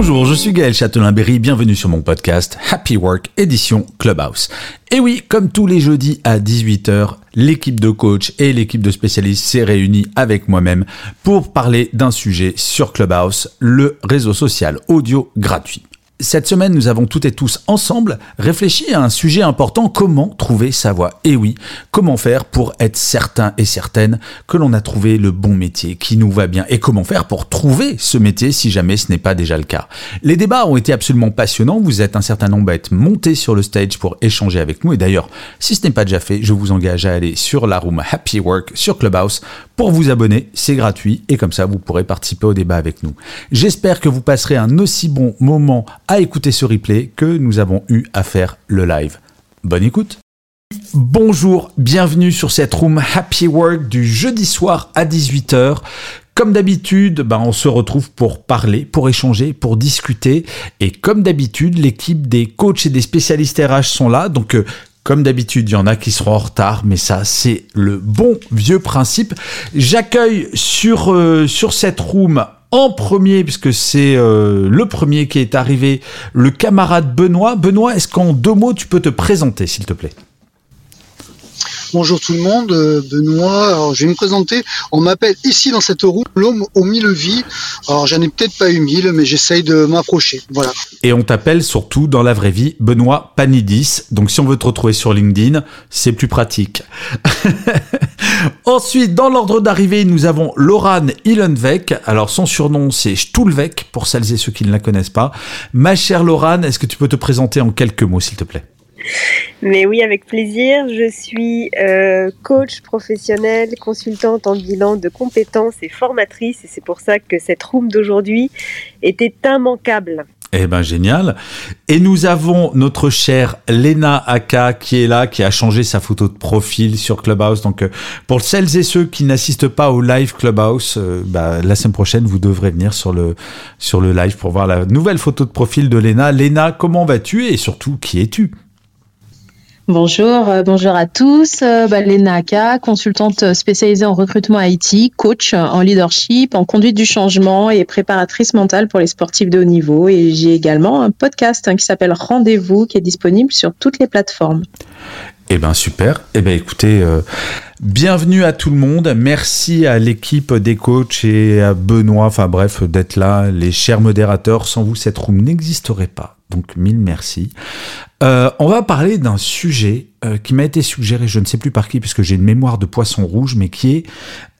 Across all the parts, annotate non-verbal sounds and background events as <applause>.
Bonjour, je suis Gaël Châtelain-Berry, bienvenue sur mon podcast Happy Work édition Clubhouse. Et oui, comme tous les jeudis à 18h, l'équipe de coach et l'équipe de spécialistes s'est réunie avec moi-même pour parler d'un sujet sur Clubhouse, le réseau social audio gratuit. Cette semaine, nous avons toutes et tous ensemble réfléchi à un sujet important, comment trouver sa voie? Et oui, comment faire pour être certain et certaine que l'on a trouvé le bon métier qui nous va bien? Et comment faire pour trouver ce métier si jamais ce n'est pas déjà le cas? Les débats ont été absolument passionnants, vous êtes un certain nombre à être montés sur le stage pour échanger avec nous et d'ailleurs, si ce n'est pas déjà fait, je vous engage à aller sur la room Happy Work sur Clubhouse pour vous abonner, c'est gratuit et comme ça vous pourrez participer au débat avec nous. J'espère que vous passerez un aussi bon moment à écouter ce replay que nous avons eu à faire le live. Bonne écoute Bonjour, bienvenue sur cette room Happy Work du jeudi soir à 18h. Comme d'habitude, ben on se retrouve pour parler, pour échanger, pour discuter. Et comme d'habitude, l'équipe des coachs et des spécialistes RH sont là. Donc, euh, comme d'habitude, il y en a qui seront en retard, mais ça, c'est le bon vieux principe. J'accueille sur, euh, sur cette room en premier, puisque c'est euh, le premier qui est arrivé, le camarade Benoît. Benoît, est-ce qu'en deux mots, tu peux te présenter, s'il te plaît? Bonjour tout le monde, euh, Benoît. Alors, je vais me présenter. On m'appelle ici dans cette roue l'homme aux mille vies. Alors j'en ai peut-être pas eu mille, mais j'essaye de m'approcher. Voilà. Et on t'appelle surtout dans la vraie vie Benoît Panidis. Donc si on veut te retrouver sur LinkedIn, c'est plus pratique. <laughs> Ensuite, dans l'ordre d'arrivée, nous avons Loran Ilenvek. Alors son surnom c'est Stulvek pour celles et ceux qui ne la connaissent pas. Ma chère Loran, est-ce que tu peux te présenter en quelques mots s'il te plaît? Mais oui, avec plaisir. Je suis euh, coach professionnelle, consultante en bilan de compétences et formatrice. Et c'est pour ça que cette room d'aujourd'hui était immanquable. Eh ben génial. Et nous avons notre chère Lena Aka qui est là, qui a changé sa photo de profil sur Clubhouse. Donc euh, pour celles et ceux qui n'assistent pas au live Clubhouse, euh, bah, la semaine prochaine vous devrez venir sur le sur le live pour voir la nouvelle photo de profil de Lena. Lena, comment vas-tu? Et surtout qui es-tu? Bonjour, euh, bonjour à tous. Euh, bah, Léna Aka, consultante spécialisée en recrutement IT, coach en leadership, en conduite du changement et préparatrice mentale pour les sportifs de haut niveau. Et j'ai également un podcast hein, qui s'appelle Rendez-vous qui est disponible sur toutes les plateformes. Eh ben super. Eh ben écoutez, euh, bienvenue à tout le monde. Merci à l'équipe des coachs et à Benoît, enfin bref, d'être là. Les chers modérateurs, sans vous, cette room n'existerait pas. Donc mille merci. Euh, on va parler d'un sujet euh, qui m'a été suggéré, je ne sais plus par qui, puisque j'ai une mémoire de poisson rouge, mais qui est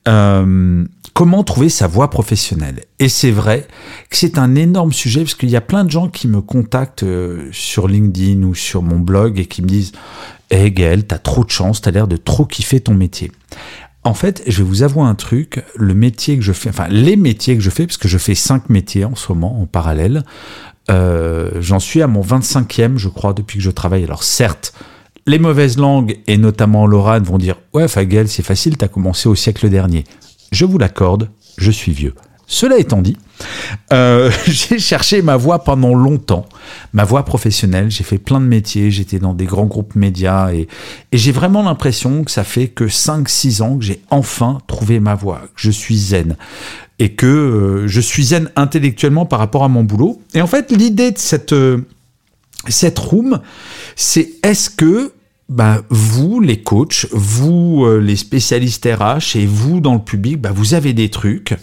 euh, comment trouver sa voie professionnelle. Et c'est vrai que c'est un énorme sujet, parce qu'il y a plein de gens qui me contactent sur LinkedIn ou sur mon blog et qui me disent hey Gaël, t'as trop de chance, t'as l'air de trop kiffer ton métier. En fait, je vais vous avouer un truc, le métier que je fais, enfin les métiers que je fais, parce que je fais cinq métiers en ce moment en parallèle, euh, j'en suis à mon 25e, je crois, depuis que je travaille. Alors certes, les mauvaises langues, et notamment Laurent, vont dire « Ouais, Fagel, c'est facile, t'as commencé au siècle dernier. » Je vous l'accorde, je suis vieux. Cela étant dit, euh, <laughs> j'ai cherché ma voie pendant longtemps, ma voie professionnelle. J'ai fait plein de métiers, j'étais dans des grands groupes médias et, j'ai vraiment l'impression que ça fait que 5-6 ans que j'ai enfin trouvé ma voie, que je suis zen et que euh, je suis zen intellectuellement par rapport à mon boulot. Et en fait, l'idée de cette, euh, cette room, c'est est-ce que bah, vous, les coachs, vous, euh, les spécialistes RH et vous, dans le public, bah, vous avez des trucs.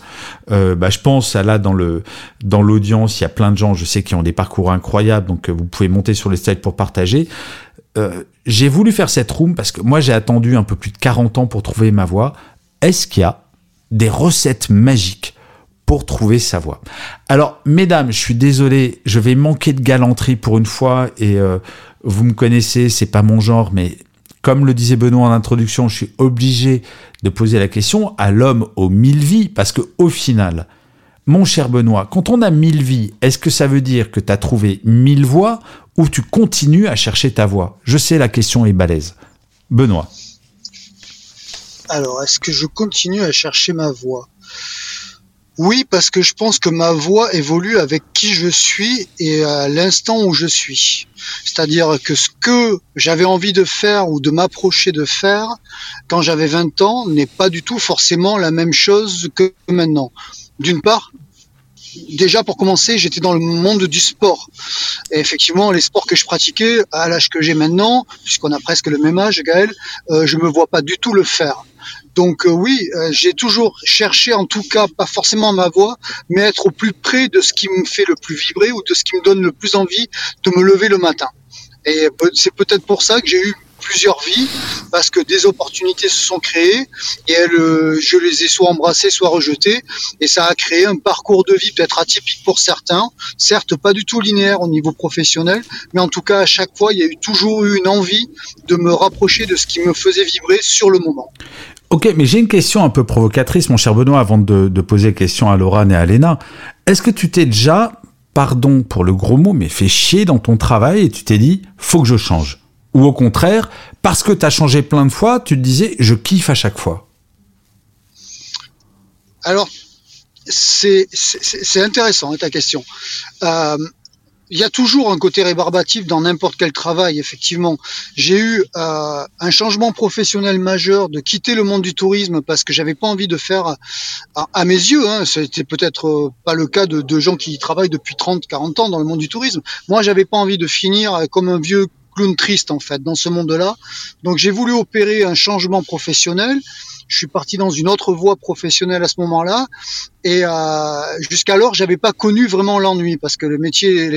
Euh, bah, je pense à là, dans le dans l'audience, il y a plein de gens, je sais, qui ont des parcours incroyables, donc euh, vous pouvez monter sur les slides pour partager. Euh, j'ai voulu faire cette room parce que moi, j'ai attendu un peu plus de 40 ans pour trouver ma voie. Est-ce qu'il y a des recettes magiques pour trouver sa voie. Alors, mesdames, je suis désolé, je vais manquer de galanterie pour une fois et euh, vous me connaissez, c'est pas mon genre, mais comme le disait Benoît en introduction, je suis obligé de poser la question à l'homme aux mille vies, parce que au final, mon cher Benoît, quand on a mille vies, est-ce que ça veut dire que tu as trouvé mille voix ou tu continues à chercher ta voix Je sais, la question est balèze. Benoît. Alors, est-ce que je continue à chercher ma voix Oui, parce que je pense que ma voix évolue avec qui je suis et à l'instant où je suis. C'est-à-dire que ce que j'avais envie de faire ou de m'approcher de faire quand j'avais 20 ans n'est pas du tout forcément la même chose que maintenant. D'une part, déjà pour commencer, j'étais dans le monde du sport. Et effectivement, les sports que je pratiquais à l'âge que j'ai maintenant, puisqu'on a presque le même âge, Gaël, euh, je me vois pas du tout le faire. Donc euh, oui, euh, j'ai toujours cherché, en tout cas, pas forcément ma voix, mais être au plus près de ce qui me fait le plus vibrer ou de ce qui me donne le plus envie de me lever le matin. Et c'est peut-être pour ça que j'ai eu plusieurs vies parce que des opportunités se sont créées et elles, je les ai soit embrassées, soit rejetées et ça a créé un parcours de vie peut-être atypique pour certains, certes pas du tout linéaire au niveau professionnel, mais en tout cas à chaque fois il y a eu toujours eu une envie de me rapprocher de ce qui me faisait vibrer sur le moment. Ok, mais j'ai une question un peu provocatrice, mon cher Benoît, avant de, poser question à Laurent et à Léna. Est-ce que tu t'es déjà, pardon pour le gros mot, mais fait chier dans ton travail et tu t'es dit, faut que je change? Ou au contraire, parce que tu as changé plein de fois, tu te disais, je kiffe à chaque fois? Alors, c'est intéressant hein, ta question. Euh, il y a toujours un côté rébarbatif dans n'importe quel travail, effectivement. J'ai eu euh, un changement professionnel majeur de quitter le monde du tourisme parce que j'avais pas envie de faire, à, mes yeux, hein, c'était peut-être euh, pas le cas de, de, gens qui travaillent depuis 30, 40 ans dans le monde du tourisme. Moi, j'avais pas envie de finir comme un vieux clown triste, en fait, dans ce monde-là. Donc, j'ai voulu opérer un changement professionnel je suis parti dans une autre voie professionnelle à ce moment-là. Et euh, jusqu'alors, j'avais pas connu vraiment l'ennui parce que les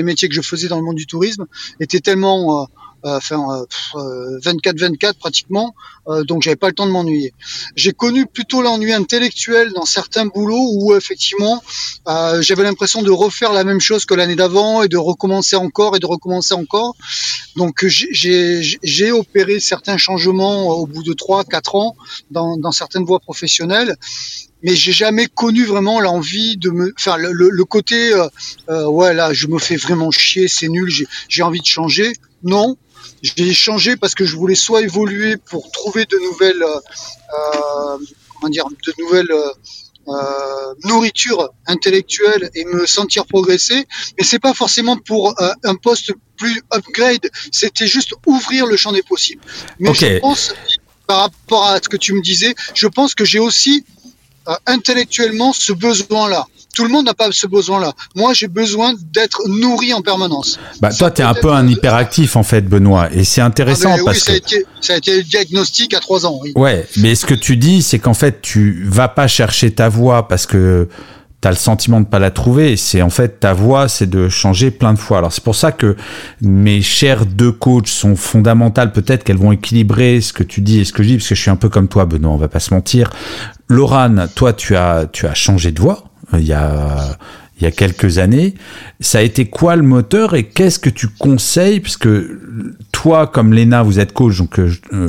métiers que je faisais dans le monde du tourisme étaient tellement euh, enfin 24-24 euh, pratiquement, euh, donc j'avais pas le temps de m'ennuyer. J'ai connu plutôt l'ennui intellectuel dans certains boulots où effectivement j'avais l'impression de refaire la même chose que l'année d'avant et de recommencer encore et de recommencer encore. Donc j'ai opéré certains changements au bout de 3-4 ans dans, dans certaines voies professionnelles mais j'ai jamais connu vraiment l'envie de me, enfin le, le, côté, euh, ouais là, je me fais vraiment chier, c'est nul, j'ai envie de changer. Non, j'ai changé parce que je voulais soit évoluer pour trouver de nouvelles, euh, comment dire, de nouvelles euh, nourritures intellectuelles et me sentir progresser. Mais c'est pas forcément pour euh, un poste plus upgrade. C'était juste ouvrir le champ des possibles. Mais je pense, par rapport à ce que tu me disais, je pense que j'ai aussi euh, intellectuellement ce besoin-là. Tout le monde n'a pas ce besoin-là. Moi, j'ai besoin d'être nourri en permanence. Bah, toi, tu es un peu un hyperactif, en fait, Benoît. Et c'est intéressant ah parce oui, ça que. A été, ça a été le diagnostic à trois ans. Oui. Ouais, mais ce que tu dis, c'est qu'en fait, tu vas pas chercher ta voix parce que tu as le sentiment de pas la trouver. C'est en fait ta voix, c'est de changer plein de fois. Alors c'est pour ça que mes chers deux coachs sont fondamentales. Peut-être qu'elles vont équilibrer ce que tu dis et ce que je dis, parce que je suis un peu comme toi, Benoît. On va pas se mentir. Laurane, toi, tu as, tu as changé de voix il y a, il y a quelques années. Ça a été quoi le moteur et qu'est-ce que tu conseilles? Puisque toi, comme Léna, vous êtes coach, donc euh, euh,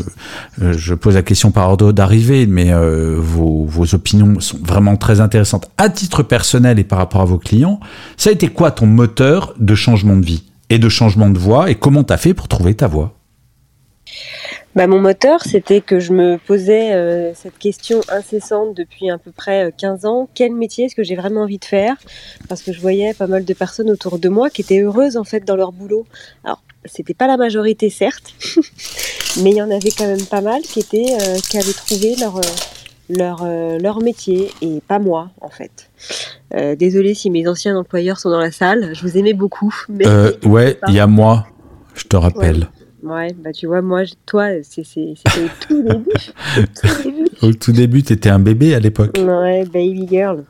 je pose la question par ordre d'arrivée, mais vos, vos, opinions sont vraiment très intéressantes à titre personnel et par rapport à vos clients. Ça a été quoi ton moteur de changement de vie et de changement de voix et comment tu as fait pour trouver ta voix bah, mon moteur, c'était que je me posais euh, cette question incessante depuis à peu près 15 euh, ans. Quel métier est-ce que j'ai vraiment envie de faire? Parce que je voyais pas mal de personnes autour de moi qui étaient heureuses en fait dans leur boulot. Alors, c'était pas la majorité certes, <laughs> mais il y en avait quand même pas mal qui étaient euh, qui avaient trouvé leur leur leur métier et pas moi en fait. Euh, désolée si mes anciens employeurs sont dans la salle, je vous aimais beaucoup. Mais ouais, il y a moi, je te rappelle. Ouais, bah tu vois, moi, toi, c'était <laughs> au tout début. au tout début, t'étais un bébé à l'époque. Ouais, baby girl.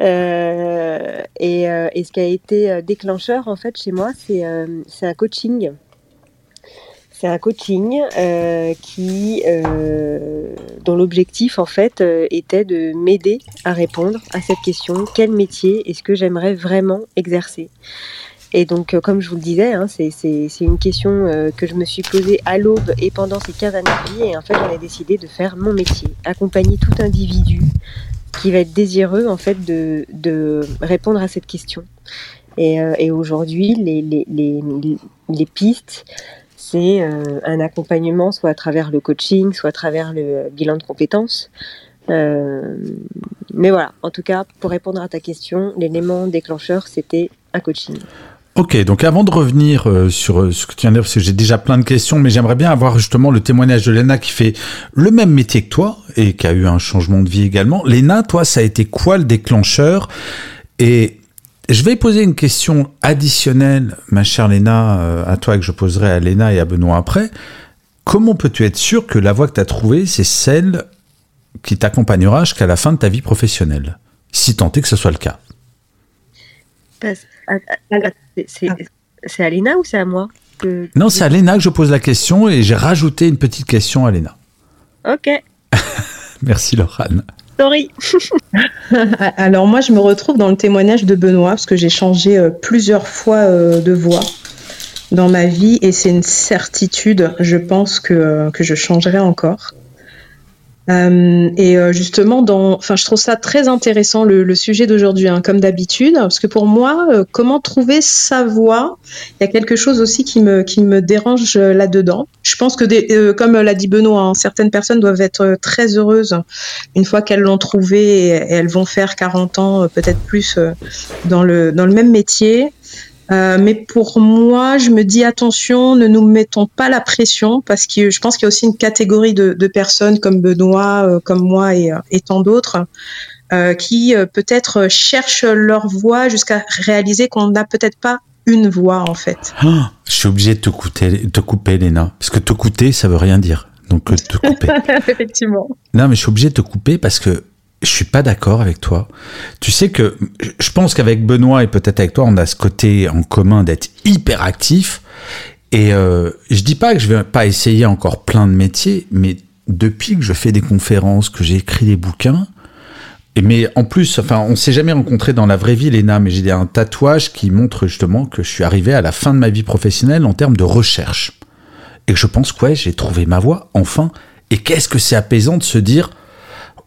Euh, et, euh, et, ce qui a été euh, déclencheur, en fait, chez moi, c'est un coaching. C'est un coaching qui, dont l'objectif, en fait, était de m'aider à répondre à cette question quel métier est-ce que j'aimerais vraiment exercer? Et donc, comme je vous le disais, hein, c'est une question que je me suis posée à l'aube et pendant ces 15 années de vie. Et en fait, j'en ai décidé de faire mon métier, accompagner tout individu qui va être désireux en fait de, répondre à cette question. Et, et aujourd'hui, les, pistes, c'est un accompagnement soit à travers le coaching, soit à travers le bilan de compétences. Euh, mais voilà, en tout cas, pour répondre à ta question, l'élément déclencheur, c'était un coaching. Ok, donc avant de revenir euh, sur euh, ce que tu viens de dire, parce que j'ai déjà plein de questions, mais j'aimerais bien avoir justement le témoignage de Léna qui fait le même métier que toi et qui a eu un changement de vie également. Léna, toi, ça a été quoi le déclencheur? Et je vais poser une question additionnelle, ma chère Léna, à toi que je poserai à Léna et à Benoît après. Comment peux-tu être sûr que la voie que tu as trouvée, c'est celle qui t'accompagnera jusqu'à la fin de ta vie professionnelle, si tant est que ce soit le cas? C'est à Léna ou c'est à moi Non, c'est à Léna que je pose la question et j'ai rajouté une petite question à Léna. Ok. <laughs> Merci Laurane. Sorry. <laughs> Alors moi, je me retrouve dans le témoignage de Benoît parce que j'ai changé euh, plusieurs fois euh, de voix dans ma vie et c'est une certitude, je pense que, euh, que je changerai encore. Euh, et euh, justement, dans, enfin, je trouve ça très intéressant le, le sujet d'aujourd'hui, hein, comme d'habitude, parce que pour moi, euh, comment trouver sa voix, il y a quelque chose aussi qui me qui me dérange là-dedans. Je pense que, des, comme l'a dit Benoît, hein, certaines personnes doivent être très heureuses une fois qu'elles l'ont trouvé et, et, elles vont faire 40 ans, peut-être plus, dans le dans le même métier. Euh, mais pour moi, je me dis attention, ne nous mettons pas la pression parce que je pense qu'il y a aussi une catégorie de, de personnes comme Benoît, euh, comme moi et, et tant d'autres euh, qui euh, peut-être cherchent leur voix jusqu'à réaliser qu'on n'a peut-être pas une voix en fait. Oh, je suis obligé de te couper, te couper, Léna, parce que te couper, ça veut rien dire. Donc te couper. <laughs> Effectivement. Non, mais je suis obligé de te couper parce que je suis pas d'accord avec toi. Tu sais que je pense qu'avec Benoît et peut-être avec toi, on a ce côté en commun d'être hyper actif. Et euh, je dis pas que je vais pas essayer encore plein de métiers, mais depuis que je fais des conférences, que j'ai écrit des bouquins, et mais en plus, enfin, on s'est jamais rencontré dans la vraie vie, Léna, mais j'ai un tatouage qui montre justement que je suis arrivé à la fin de ma vie professionnelle en termes de recherche. Et je pense que j'ai trouvé ma voie, enfin. Et qu'est-ce que c'est apaisant de se dire,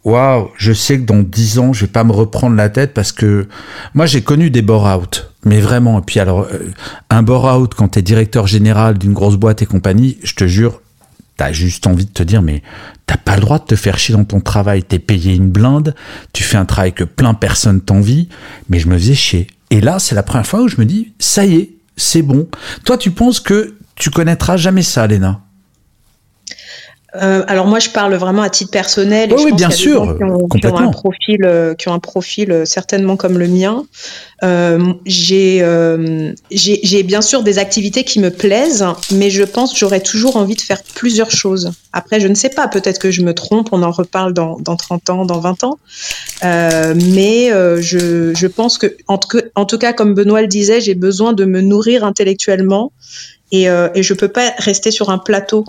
waouh, je sais que dans dix ans, je vais pas me reprendre la tête parce que moi, j'ai connu des bore-out. Mais vraiment, et puis alors, euh, un bore-out quand t'es directeur général d'une grosse boîte et compagnie, je te jure, t'as juste envie de te dire, mais t'as pas le droit de te faire chier dans ton travail. T'es payé une blinde, tu fais un travail que plein de personnes t'envient, mais je me faisais chier. Et là, c'est la première fois où je me dis, ça y est, c'est bon. Toi, tu penses que tu connaîtras jamais ça, Léna? Euh, alors moi, je parle vraiment à titre personnel. Et oui, je pense bien sûr, des gens qui ont, qui ont un profil, euh, qui ont un profil euh, certainement comme le mien. J'ai, bien sûr des activités qui me plaisent, mais je pense que j'aurais toujours envie de faire plusieurs choses. Après, je ne sais pas, peut-être que je me trompe, on en reparle dans, dans 30 ans, dans 20 ans. Mais je, je pense que en, tout cas, en tout cas, comme Benoît le disait, j'ai besoin de me nourrir intellectuellement et, euh, et je peux pas rester sur un plateau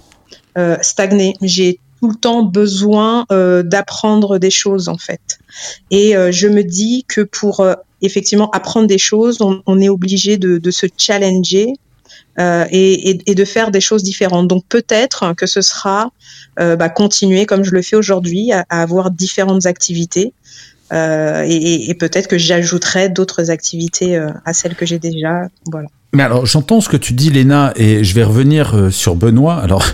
euh, stagné. J'ai tout le temps besoin euh, d'apprendre des choses en fait. Et euh, je me dis que pour euh, effectivement apprendre des choses, on, on est obligé de, de, se challenger euh, et, et, de faire des choses différentes. Donc peut-être que ce sera euh, bah, continuer comme je le fais aujourd'hui à, à, avoir différentes activités. et, et peut-être que j'ajouterai d'autres activités à celles que j'ai déjà. Voilà. Mais alors, j'entends ce que tu dis, Léna, et je vais revenir euh, sur Benoît. Alors,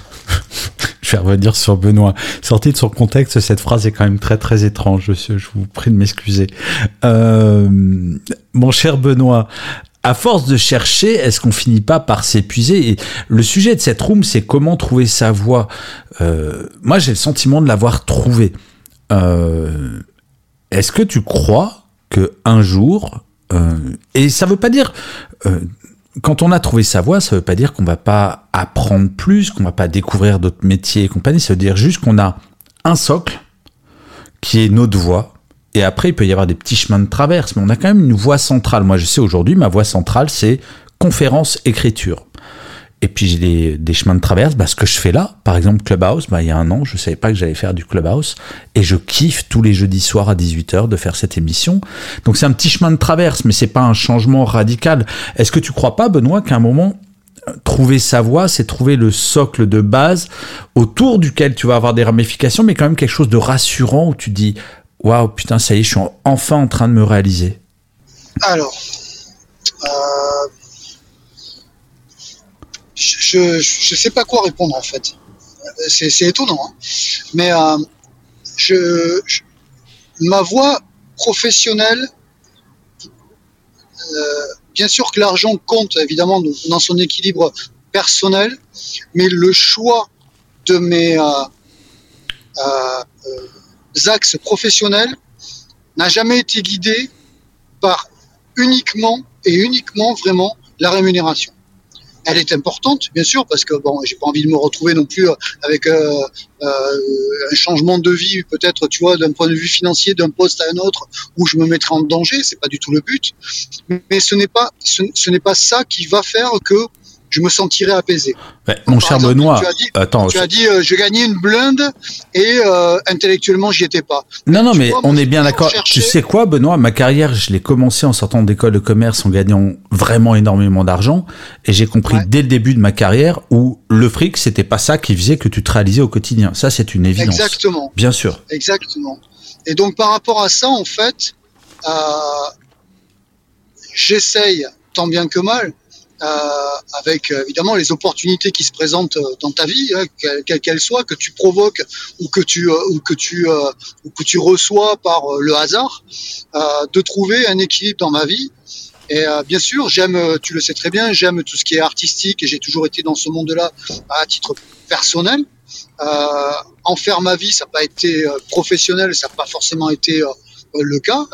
<laughs> je vais revenir sur Benoît. Sorti de son contexte, cette phrase est quand même très très étrange. Je, je vous prie de m'excuser. Euh, mon cher Benoît, à force de chercher, est-ce qu'on finit pas par s'épuiser? Et le sujet de cette room, c'est comment trouver sa voie. Euh, moi, j'ai le sentiment de l'avoir trouvé. Euh, est-ce que tu crois que un jour, euh, et ça veut pas dire euh, quand on a trouvé sa voie, ça veut pas dire qu'on va pas apprendre plus, qu'on va pas découvrir d'autres métiers et compagnie. Ça veut dire juste qu'on a un socle qui est notre voie. Et après, il peut y avoir des petits chemins de traverse, mais on a quand même une voie centrale. Moi, je sais aujourd'hui, ma voie centrale, c'est conférence, écriture. Et puis j'ai des, chemins de traverse, bah, ce que je fais là, par exemple Clubhouse, bah, il y a un an, je savais pas que j'allais faire du Clubhouse, et je kiffe tous les jeudis soirs à 18h de faire cette émission. Donc c'est un petit chemin de traverse, mais c'est pas un changement radical. Est-ce que tu crois pas, Benoît, qu'à un moment, trouver sa voie, c'est trouver le socle de base autour duquel tu vas avoir des ramifications, mais quand même quelque chose de rassurant où tu dis, waouh, putain, ça y est, je suis enfin en train de me réaliser? Alors, euh, je, je sais pas quoi répondre en fait. C'est étonnant, hein. mais euh, je, ma voie professionnelle, euh, bien sûr que l'argent compte évidemment dans son équilibre personnel, mais le choix de mes axes professionnels n'a jamais été guidé par uniquement et uniquement vraiment la rémunération elle est importante, bien sûr, parce que bon, j'ai pas envie de me retrouver non plus euh, avec euh, euh, un changement de vie, peut-être, tu vois, d'un point de vue financier, d'un poste à un autre, où je me mettrai en danger. C'est pas du tout le but. Mais ce n'est pas, ce n'est pas ça qui va faire que je me sentirais apaisé. mon cher Benoît, tu as dit, attends, tu as dit euh, je gagnais une blinde et euh, intellectuellement j'y étais pas. Non, non, mais on est bien d'accord. Tu sais quoi, Benoît, ma carrière, je l'ai commencé en sortant d'école de commerce en gagnant vraiment énormément d'argent et j'ai compris dès le début de ma carrière où le fric, c'était pas ça qui faisait que tu te réalisais au quotidien. Ça, c'est une évidence. Exactement. Bien sûr. Exactement. Et donc par rapport à ça, en fait, euh, j'essaye tant bien que mal avec euh, évidemment les opportunités qui se présentent euh, dans ta vie, hein, quelles qu'elles soient, que tu provoques ou que tu ou que tu ou que tu reçois par le hasard, de trouver un équilibre dans ma vie. Et bien sûr, j'aime, tu le sais très bien, j'aime tout ce qui est artistique et j'ai toujours été dans ce monde-là à titre personnel. en faire ma vie, ça n'a pas été professionnel, ça n'a pas forcément été le cas,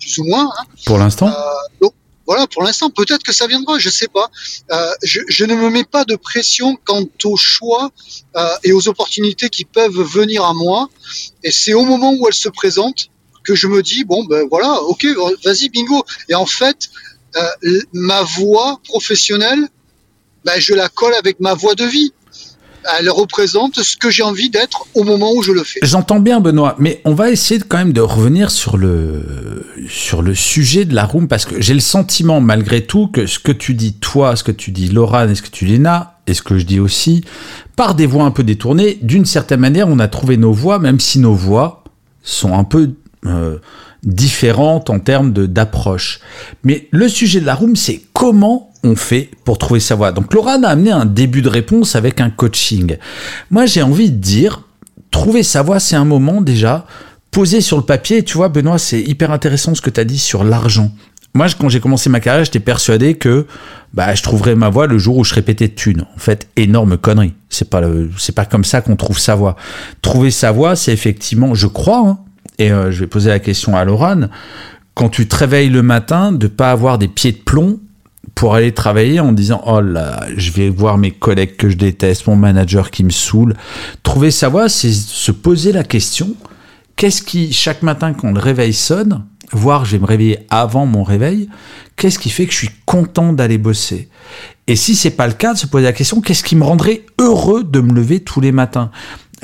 plus ou moins. Hein. Pour l'instant? donc, voilà, pour l'instant, peut-être que ça viendra, je sais pas. Euh, je, je, ne me mets pas de pression quant au choix euh, et aux opportunités qui peuvent venir à moi. Et c'est au moment où elles se présentent que je me dis bon ben voilà, ok, vas-y bingo. Et en fait, euh, ma voie professionnelle, ben, je la colle avec ma voie de vie elle représente ce que j'ai envie d'être au moment où je le fais. J'entends bien, Benoît, mais on va essayer quand même de revenir sur le, sur le sujet de la room, parce que j'ai le sentiment, malgré tout, que ce que tu dis toi, ce que tu dis Laura, et ce que tu dis Léna, et ce que je dis aussi, par des voix un peu détournées, d'une certaine manière, on a trouvé nos voix, même si nos voix sont un peu euh, différentes en termes d'approche. Mais le sujet de la room, c'est comment fait pour trouver sa voie Donc Laura a amené un début de réponse avec un coaching. Moi j'ai envie de dire, trouver sa voie, c'est un moment déjà posé sur le papier. Tu vois Benoît, c'est hyper intéressant ce que tu as dit sur l'argent. Moi, quand j'ai commencé ma carrière, j'étais persuadé que bah, je trouverais ma voie le jour où je serais pété de thunes. En fait, énorme connerie. C'est pas c'est pas comme ça qu'on trouve sa voie. Trouver sa voie, c'est effectivement, je crois, hein, et euh, je vais poser la question à Laurent, quand tu te réveilles le matin, de pas avoir des pieds de plomb pour aller travailler en disant oh là je vais voir mes collègues que je déteste mon manager qui me saoule. Trouver sa voie c'est se poser la question qu'est-ce qui chaque matin quand le réveil sonne voire je vais me réveiller avant mon réveil qu'est-ce qui fait que je suis content d'aller bosser? Et si c'est pas le cas de se poser la question qu'est-ce qui me rendrait heureux de me lever tous les matins?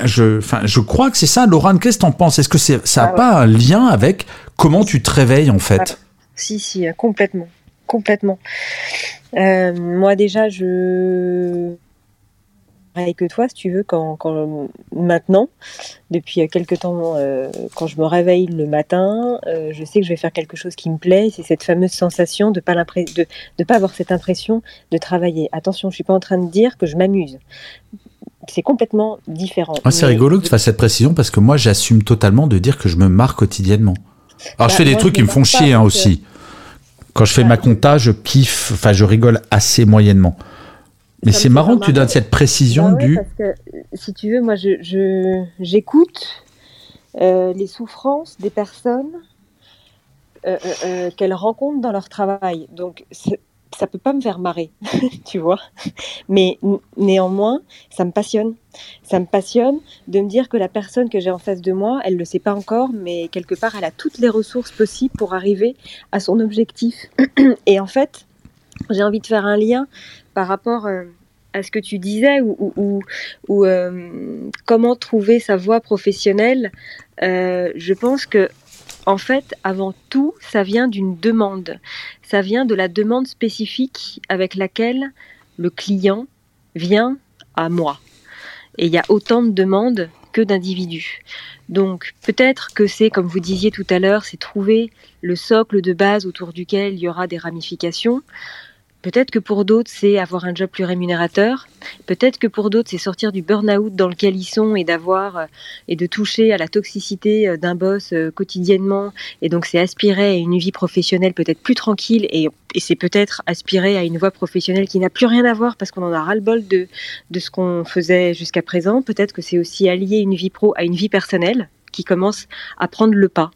Je, enfin, je crois que c'est ça. Laurent, qu'est-ce que t'en penses? Est-ce que ça n'a ah pas un lien avec comment tu te réveilles en fait? Ah, Si, si, complètement complètement. Euh, moi déjà, je pareil que toi, si tu veux, quand, maintenant, depuis quelques temps, euh, quand je me réveille le matin, euh, je sais que je vais faire quelque chose qui me plaît. C'est cette fameuse sensation de pas de ne pas avoir cette impression de travailler. Attention, je suis pas en train de dire que je m'amuse. C'est complètement différent. Ah, c'est rigolo que tu fasses cette précision parce que moi, j'assume totalement de dire que je me marre quotidiennement. Alors, je bah, fais des trucs qui me font chier hein, aussi. Quand je fais ma compta, je kiffe, enfin, je rigole assez moyennement. Mais c'est marrant que tu donnes cette précision bah du. Parce que, si tu veux, moi, je, j'écoute euh, les souffrances des personnes euh, euh, qu'elles rencontrent dans leur travail. Donc, ça peut pas me faire marrer, <laughs> tu vois. Mais néanmoins, ça me passionne. Ça me passionne de me dire que la personne que j'ai en face de moi, elle le sait pas encore, mais quelque part, elle a toutes les ressources possibles pour arriver à son objectif. <clears throat> Et en fait, j'ai envie de faire un lien par rapport euh, à ce que tu disais ou, euh, comment trouver sa voie professionnelle, euh, je pense que en fait, avant tout, ça vient d'une demande. Ça vient de la demande spécifique avec laquelle le client vient à moi. Et il y a autant de demandes que d'individus. Donc peut-être que c'est, comme vous disiez tout à l'heure, c'est trouver le socle de base autour duquel il y aura des ramifications. Peut-être que pour d'autres, c'est avoir un job plus rémunérateur. Peut-être que pour d'autres, c'est sortir du burn-out dans lequel ils sont et d'avoir euh, et de toucher à la toxicité euh, d'un boss euh, quotidiennement. Et donc, c'est aspirer à une vie professionnelle peut-être plus tranquille et, c'est peut-être aspirer à une voie professionnelle qui n'a plus rien à voir parce qu'on en a ras-le-bol de, de ce qu'on faisait jusqu'à présent. Peut-être que c'est aussi allier une vie pro à une vie personnelle qui commence à prendre le pas.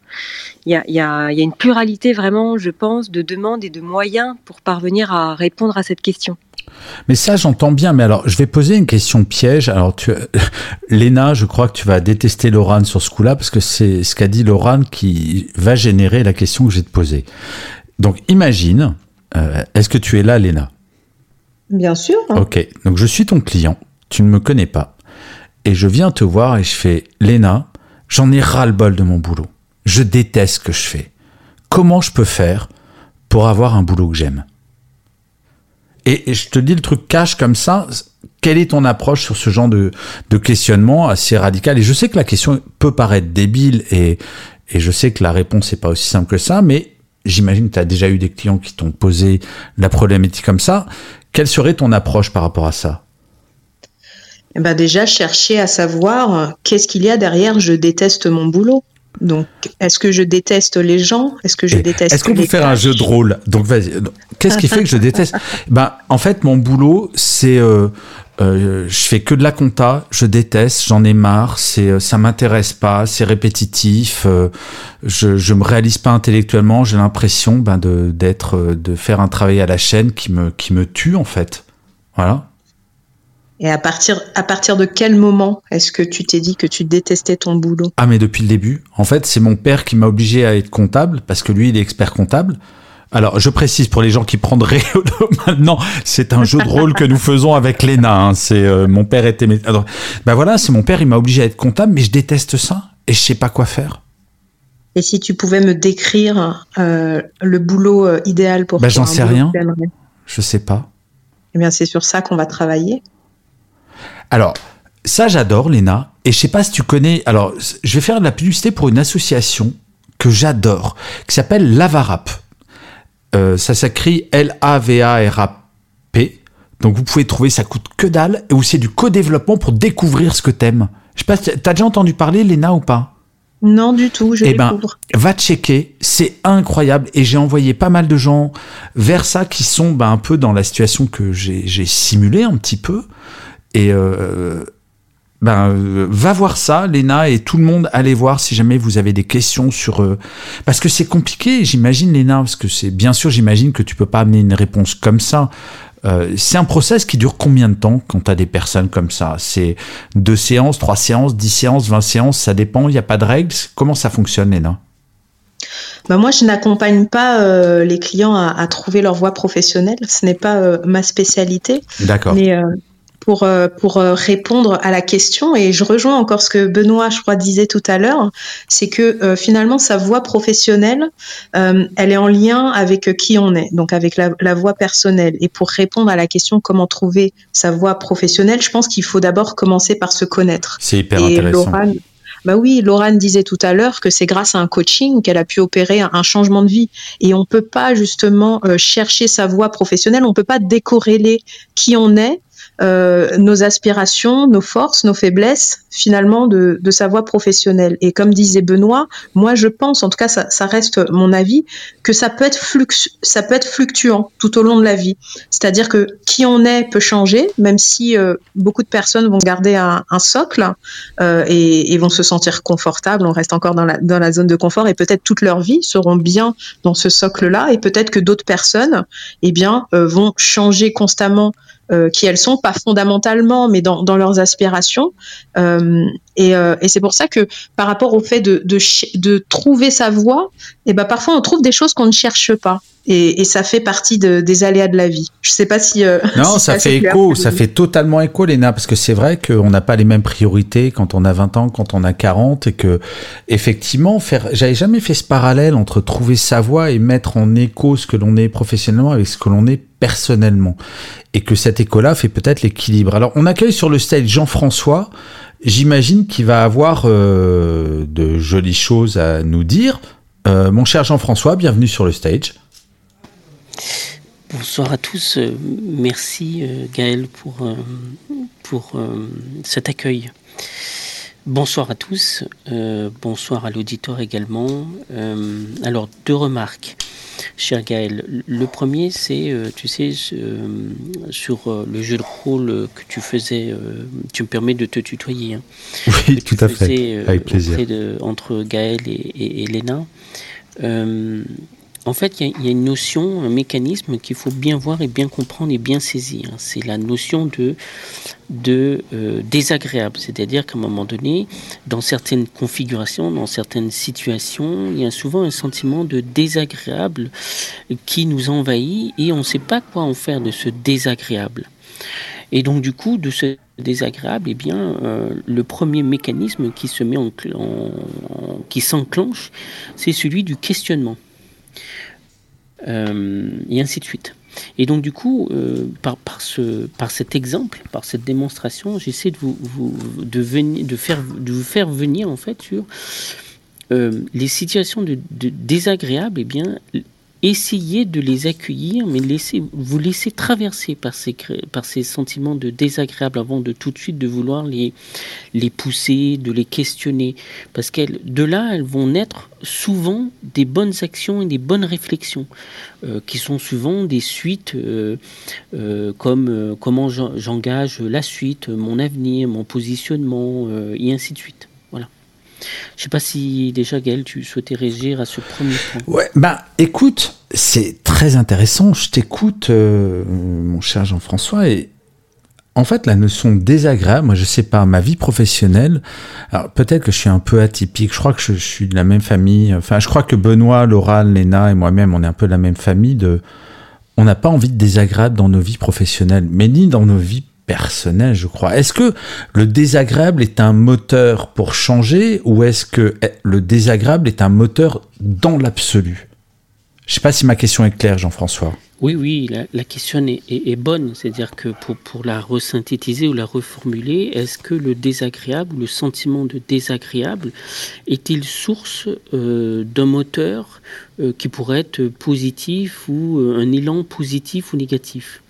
Il y a, il y a, il y a une pluralité vraiment, je pense, de demandes et de moyens pour parvenir à répondre à cette question. Mais ça, j'entends bien. Mais alors, je vais poser une question piège. Alors, tu, <laughs> Léna, je crois que tu vas détester Laurent sur ce coup-là parce que c'est ce qu'a dit Laurent qui va générer la question que j'ai te poser. Donc, imagine, euh, est-ce que tu es là, Léna? Bien sûr. Ok. Donc, je suis ton client. Tu ne me connais pas. Et je viens te voir et je fais, Léna, J'en ai ras-le-bol de mon boulot. Je déteste ce que je fais. Comment je peux faire pour avoir un boulot que j'aime? Et, je te dis le truc cache comme ça. Quelle est ton approche sur ce genre de, questionnement assez radical? Et je sais que la question peut paraître débile et, et je sais que la réponse n'est pas aussi simple que ça, mais j'imagine que tu as déjà eu des clients qui t'ont posé la problématique comme ça. Quelle serait ton approche par rapport à ça? Eh ben déjà chercher à savoir euh, qu'est-ce qu'il y a derrière je déteste mon boulot. Donc, est-ce que je déteste les gens? Est-ce que je déteste Est-ce qu'on peut faire un jeu de rôle? Donc, vas-y. Qu'est-ce qui fait que je déteste? <laughs> Ben, en fait, mon boulot, c'est euh, euh, je fais que de la compta. Je déteste. J'en ai marre. C'est, euh, ça m'intéresse pas. C'est répétitif. Euh, je, je me réalise pas intellectuellement. J'ai l'impression ben, de d'être, de faire un travail à la chaîne qui me qui me tue en fait. Voilà. Et à partir, à partir de quel moment est-ce que tu t'es dit que tu détestais ton boulot? Ah, mais depuis le début. En fait, c'est mon père qui m'a obligé à être comptable parce que lui, il est expert comptable. Alors, je précise pour les gens qui prendraient <laughs> maintenant, c'est un jeu de rôle que nous faisons avec Léna. Hein. C'est euh, mon père était. Alors, ben voilà, c'est mon père, il m'a obligé à être comptable, mais je déteste ça et je sais pas quoi faire. Et si tu pouvais me décrire euh, le boulot euh, idéal pour ben, J'en sais rien. Je sais pas. Eh bien, c'est sur ça qu'on va travailler. Alors, ça j'adore, Léna. Et je sais pas si tu connais. Alors, je vais faire de la publicité pour une association que j'adore, qui s'appelle Lavarap. Euh, ça s'écrit L-A-V-A-R-A-P. Donc vous pouvez trouver, ça coûte que dalle, et c'est du co-développement pour découvrir ce que t'aimes. Je sais pas, t'as déjà entendu parler, Léna, ou pas? Non, du tout, je eh ben, va checker, c'est incroyable. Et j'ai envoyé pas mal de gens vers ça qui sont ben, un peu dans la situation que j'ai simulée un petit peu. Et euh, ben, va voir ça, Léna, et tout le monde, allez voir si jamais vous avez des questions sur... Euh, parce que c'est compliqué, j'imagine, Léna, parce que c'est... Bien sûr, j'imagine que tu peux pas amener une réponse comme ça. Euh, c'est un process qui dure combien de temps quand tu as des personnes comme ça? C'est deux séances, trois séances, dix séances, vingt séances, ça dépend, il n'y a pas de règles? Comment ça fonctionne, Léna? Bah moi, je n'accompagne pas euh, les clients à, à, trouver leur voie professionnelle. Ce n'est pas euh, ma spécialité. D'accord. Mais euh, pour, euh, pour euh, répondre à la question. Et je rejoins encore ce que Benoît, je crois, disait tout à l'heure, c'est que euh, finalement, sa voix professionnelle, elle est en lien avec qui on est, donc avec la, la voix personnelle. Et pour répondre à la question comment trouver sa voix professionnelle, je pense qu'il faut d'abord commencer par se connaître. C'est hyper Et intéressant. bah oui, Laurent disait tout à l'heure que c'est grâce à un coaching qu'elle a pu opérer un, changement de vie. Et on peut pas justement chercher sa voie professionnelle, on peut pas décorréler qui on est euh, nos aspirations, nos forces, nos faiblesses, finalement, de, de, sa voie professionnelle. Et comme disait Benoît, moi, je pense, en tout cas, ça, ça reste mon avis, que ça peut être flux, ça peut être fluctuant tout au long de la vie. C'est-à-dire que qui on est peut changer, même si euh, beaucoup de personnes vont garder un, un socle euh, et, et, vont se sentir confortables. On reste encore dans la, dans la zone de confort et peut-être toute leur vie seront bien dans ce socle-là. Et peut-être que d'autres personnes, eh bien, euh, vont changer constamment euh, qui elles sont, pas fondamentalement, mais dans, dans leurs aspirations. Euh, Et, euh, et c'est pour ça que par rapport au fait de, de, de trouver sa voie, et eh ben parfois on trouve des choses qu'on ne cherche pas. Et, et, ça fait partie de, des aléas de la vie. Je sais pas si. <laughs> Non, ça fait écho, ça fait totalement écho, Léna, parce que c'est vrai qu'on n'a pas les mêmes priorités quand on a 20 ans, quand on a 40, et que, effectivement, faire. J'avais jamais fait ce parallèle entre trouver sa voie et mettre en écho ce que l'on est professionnellement avec ce que l'on est personnellement. Et que cet écho-là fait peut-être l'équilibre. Alors, on accueille sur le stage Jean-François. J'imagine qu'il va avoir euh, de jolies choses à nous dire. Euh, mon cher Jean-François, bienvenue sur le stage. Bonsoir à tous. Euh, merci Gaël pour cet accueil. Bonsoir à tous. bonsoir à l'auditoire également. alors, deux remarques, cher Gaël. Le premier, c'est, tu sais, sur le jeu de rôle que tu faisais, tu me permets de te tutoyer. Hein, oui, tout à fait. Avec plaisir. entre Gaël et, et, et Léna. En fait, il y, a une notion, un mécanisme qu'il faut bien voir et bien comprendre et bien saisir. C'est la notion de, euh, désagréable. C'est-à-dire qu'à un moment donné, dans certaines configurations, dans certaines situations, il y a souvent un sentiment de désagréable qui nous envahit et on ne sait pas quoi en faire de ce désagréable. Et donc du coup, de ce désagréable, eh bien, euh, le premier mécanisme qui se en qui s'enclenche, c'est celui du questionnement. Euh, et ainsi de suite. Et donc du coup, euh, par, par, ce, par cet exemple, par cette démonstration, j'essaie de vous, de, venir, de, faire, de vous faire venir en fait sur euh, les situations de, désagréables. Et eh bien, essayez de les accueillir, mais laissez, vous laissez traverser par ces, par ces sentiments de désagréable avant de tout de suite de vouloir les, les pousser, de les questionner. Parce que de là, elles vont naître souvent des bonnes actions et des bonnes réflexions, euh, qui sont souvent des suites euh, euh, comme comment j'engage la suite, mon avenir, mon positionnement, et ainsi de suite. Je ne sais pas si déjà Gaël, tu souhaitais réagir à ce premier point. Ouais, bah écoute, c'est très intéressant. Je t'écoute, euh, mon cher Jean-François, et en fait, la notion désagréable, moi je sais pas, ma vie professionnelle, alors peut-être que je suis un peu atypique, je crois que je, suis de la même famille, enfin je crois que Benoît, Laura, Léna et moi-même, on est un peu de la même famille de... On n'a pas envie de désagréable dans nos vies professionnelles, mais ni dans nos vies personnel, je crois. Est-ce que le désagréable est un moteur pour changer ou est-ce que le désagréable est un moteur dans l'absolu? Je ne sais pas si ma question est claire, Jean-François. Oui, oui, la, question est, bonne. C'est-à-dire que pour, pour, la resynthétiser ou la reformuler, est-ce que le désagréable ou le sentiment de désagréable est-il source euh, d'un moteur euh, qui pourrait être positif ou euh, un élan positif ou négatif?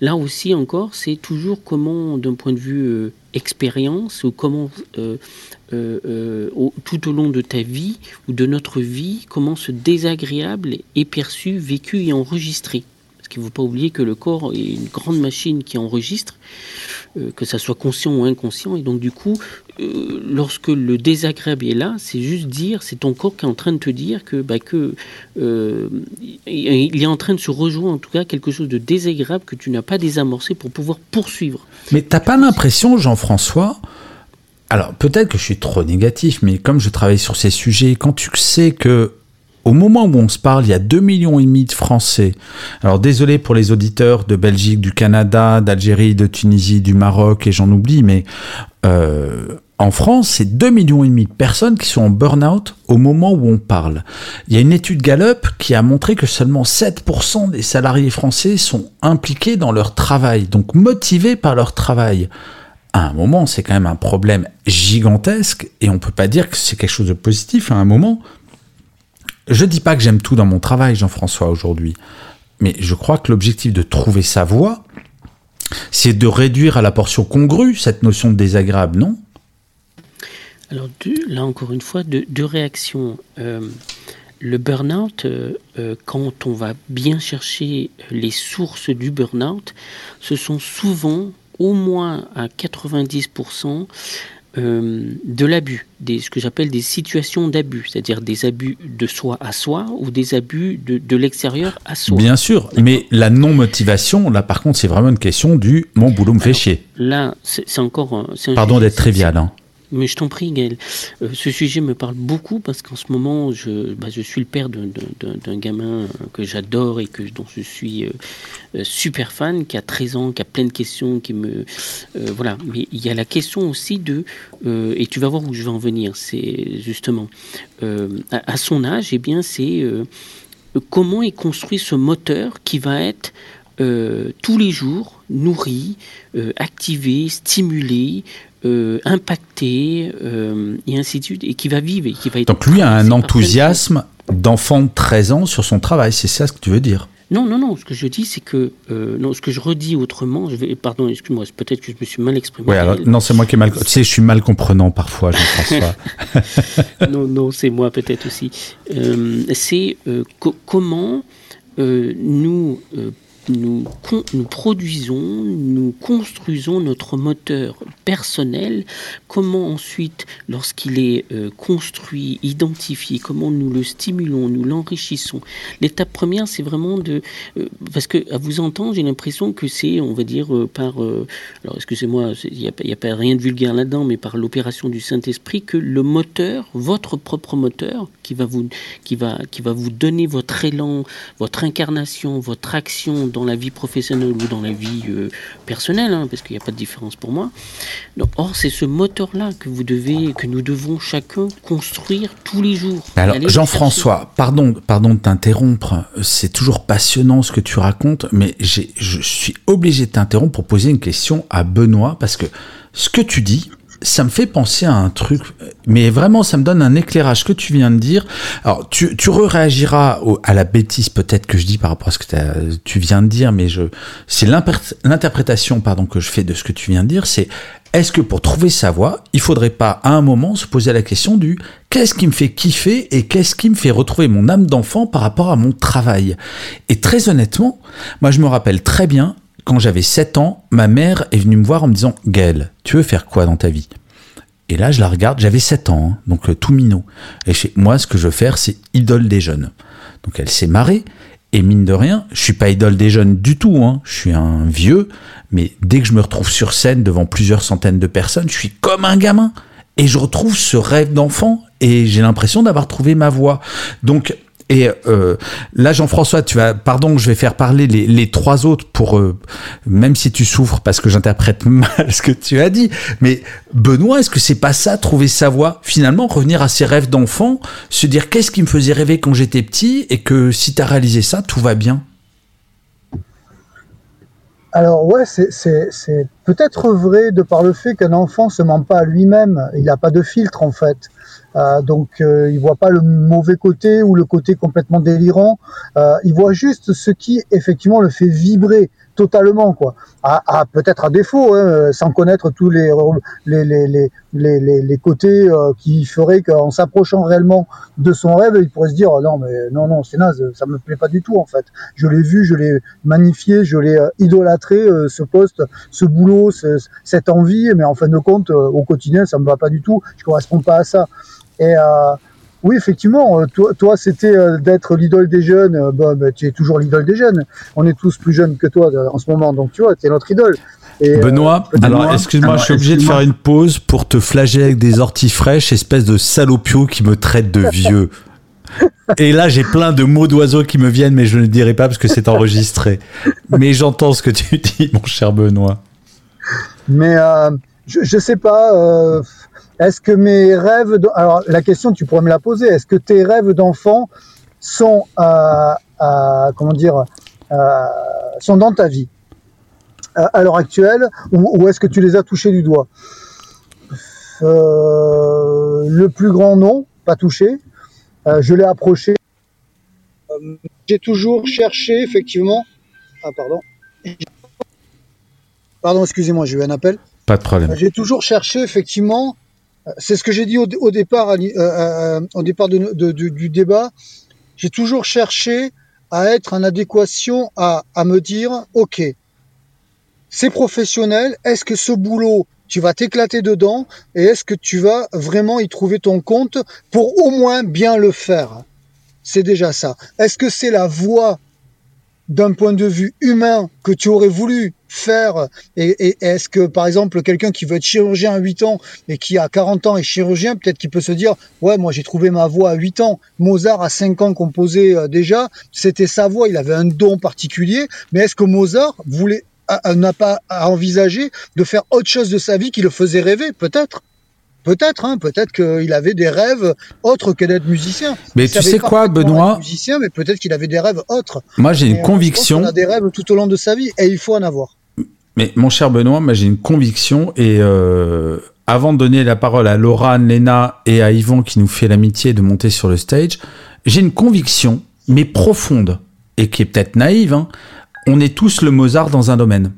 Là aussi encore, c'est toujours comment, d'un point de vue euh, expérience, ou comment euh, euh, tout au long de ta vie ou de notre vie, comment ce désagréable est perçu, vécu et enregistré. Qu'il ne faut pas oublier que le corps est une grande machine qui enregistre, que ça soit conscient ou inconscient, et donc du coup, euh, lorsque le désagréable est là, c'est juste dire, c'est ton corps qui est en train de te dire que, bah, que euh, il est en train de se rejoindre en tout cas quelque chose de désagréable que tu n'as pas désamorcé pour pouvoir poursuivre. Mais t'as pas l'impression, Jean-François, alors peut-être que je suis trop négatif, mais comme je travaille sur ces sujets, quand tu sais que au moment où on se parle, il y a 2 millions de Français. Alors désolé pour les auditeurs de Belgique, du Canada, d'Algérie, de Tunisie, du Maroc, et j'en oublie, mais euh, en France, c'est 2 millions de personnes qui sont en burn-out au moment où on parle. Il y a une étude Gallup qui a montré que seulement 7% des salariés français sont impliqués dans leur travail, donc motivés par leur travail. À un moment, c'est quand même un problème gigantesque et on peut pas dire que c'est quelque chose de positif à un moment. Je dis pas que j'aime tout dans mon travail, Jean-François, aujourd'hui, mais je crois que l'objectif de trouver sa voie, c'est de réduire à la portion congrue cette notion de désagréable, non? Alors là encore une fois, deux, réactions. Euh, le burn-out, euh, euh, quand on va bien chercher les sources du burn-out, ce sont souvent au moins à 90% de l'abus, ce que j'appelle des situations d'abus, c'est-à-dire des abus de soi à soi ou des abus de, l'extérieur à soi. Bien sûr, mais la non-motivation, là par contre, c'est vraiment une question du mon boulot me fait chier. Là, c'est encore. Pardon d'être trivial. Hein. Mais je t'en prie, Gaël. Euh, ce sujet me parle beaucoup parce qu'en ce moment, je, bah, suis le père d'un gamin que j'adore et que, dont je suis euh, super fan, qui a 13 ans, qui a plein de questions, qui me. voilà. Mais il y a la question aussi de. et tu vas voir où je vais en venir. C'est justement. À, son âge, eh bien, c'est comment est construit ce moteur qui va être euh, tous les jours nourri, euh, activé, stimulé, euh, impacté, et ainsi de suite, et qui va vivre. Et qui va être Donc lui a un enthousiasme d'enfant de 13 ans sur son travail, c'est ça ce que tu veux dire? Non, non, non. Ce que je dis, c'est que non. Ce que je redis autrement, je vais, pardon, excuse-moi, peut-être que je me suis mal exprimé. Oui, alors, non, c'est moi qui ai mal. Tu sais, je suis mal comprenant parfois, Jean-François. <laughs> non, non, c'est moi peut-être aussi. c'est comment nous nous, nous, produisons, nous construisons notre moteur personnel, comment ensuite, lorsqu'il est euh, construit, identifié, comment nous le stimulons, nous l'enrichissons? L'étape première, c'est vraiment de... Euh, parce que à vous entendre, j'ai l'impression que c'est, on va dire, euh, par... alors excusez-moi, il n'y a, a, pas rien de vulgaire là-dedans, mais par l'opération du Saint-Esprit, que le moteur, votre propre moteur, qui va vous, qui va, qui va vous donner votre élan, votre incarnation, votre action, dans la vie professionnelle ou dans la vie euh, personnelle, hein, parce qu'il n'y a pas de différence pour moi. Donc, or, c'est ce moteur-là que vous devez, que nous devons chacun construire tous les jours. Alors, Jean-François, pardon, pardon de t'interrompre. C'est toujours passionnant ce que tu racontes, mais je suis obligé de t'interrompre pour poser une question à Benoît, parce que ce que tu dis, ça me fait penser à un truc, mais vraiment, ça me donne un éclairage que tu viens de dire. Alors, tu, tu réagiras à la bêtise peut-être que je dis par rapport à ce que tu viens de dire, mais je, c'est l'interprétation, pardon, que je fais de ce que tu viens de dire, c'est est-ce que pour trouver sa voie, il faudrait pas à un moment se poser la question du qu'est-ce qui me fait kiffer et qu'est-ce qui me fait retrouver mon âme d'enfant par rapport à mon travail? Et très honnêtement, moi je me rappelle très bien quand j'avais 7 ans, ma mère est venue me voir en me disant Gaël, tu veux faire quoi dans ta vie? Et là, je la regarde, j'avais 7 ans, hein, donc euh, tout minot. Et chez moi, ce que je veux faire, c'est idole des jeunes. Donc elle s'est marrée, et mine de rien, je suis pas idole des jeunes du tout, hein. je suis un vieux, mais dès que je me retrouve sur scène devant plusieurs centaines de personnes, je suis comme un gamin. Et je retrouve ce rêve d'enfant et j'ai l'impression d'avoir trouvé ma voie. Donc et euh, là, Jean-François, tu vas, pardon, je vais faire parler les, les trois autres pour, euh, même si tu souffres parce que j'interprète <laughs> mal ce que tu as dit. Mais Benoît, est-ce que c'est pas ça, trouver sa voie Finalement, revenir à ses rêves d'enfant, se dire qu'est-ce qui me faisait rêver quand j'étais petit et que si tu as réalisé ça, tout va bien? Alors ouais, c'est peut-être vrai de par le fait qu'un enfant se ment pas à lui-même. Il n'a pas de filtre en fait. Euh, donc euh, il voit pas le mauvais côté ou le côté complètement délirant. Euh, il voit juste ce qui effectivement le fait vibrer totalement quoi. À, peut-être à défaut, hein, sans connaître tous les les, les, les, les, les côtés euh, qui feraient qu'en s'approchant réellement de son rêve, il pourrait se dire non mais non non c'est naze, ça me plaît pas du tout en fait. Je l'ai vu, je l'ai magnifié, je l'ai idolâtré ce poste, ce boulot, cette envie, mais en fin de compte au quotidien ça me va pas du tout. Je correspond pas à ça. Et euh, oui, effectivement, euh, toi, toi c'était euh, d'être l'idole des jeunes. Bah, bah, tu es toujours l'idole des jeunes. On est tous plus jeunes que toi en ce moment, donc tu vois, tu es notre idole. Et Benoît, alors excuse-moi, je suis obligé de faire une pause pour te flageller avec des orties fraîches, espèce de salopio qui me traite de vieux. <laughs> Et là, j'ai plein de mots d'oiseaux qui me viennent, mais je ne le dirai pas parce que c'est enregistré. mais j'entends ce que tu dis, mon cher Benoît. Mais je, je sais pas. Est-ce que mes rêves, alors la question tu pourrais me la poser, est-ce que tes rêves d'enfant sont, euh, euh, comment dire, euh, sont dans ta vie à l'heure actuelle, ou, est-ce que tu les as touchés du doigt? Le plus grand non, pas touché. je l'ai approché. J'ai toujours cherché effectivement. Ah pardon. Pardon, excusez-moi, j'ai eu un appel. Pas de problème. J'ai toujours cherché effectivement c'est ce que j'ai dit au, départ, euh, euh, départ du débat. J'ai toujours cherché à être en adéquation à, à me dire, ok, c'est professionnel. Est-ce que ce boulot, tu vas t'éclater dedans et est-ce que tu vas vraiment y trouver ton compte pour au moins bien le faire? C'est déjà ça. Est-ce que c'est la voie d'un point de vue humain que tu aurais voulu faire et, est-ce que par exemple quelqu'un qui veut être chirurgien à 8 ans et qui a 40 ans est chirurgien peut-être qu'il peut se dire ouais moi j'ai trouvé ma voix à 8 ans. Mozart à 5 ans composé euh, déjà c'était sa voix il avait un don particulier. Mais est-ce que Mozart voulait n'a pas à envisager de faire autre chose de sa vie qui le faisait rêver peut-être? Peut-être, hein, peut-être qu'il avait des rêves autres que d'être musicien. Mais tu sais quoi, Benoît Musicien, mais peut-être qu'il avait des rêves autres. Moi, j'ai une conviction. On a des rêves tout au long de sa vie et il faut en avoir. Mais mon cher Benoît, moi j'ai une conviction et euh, avant de donner la parole à Laura, Léna et à Yvan qui nous fait l'amitié de monter sur le stage, j'ai une conviction, mais profonde et qui est peut-être naïve. Hein. on est tous le Mozart dans un domaine.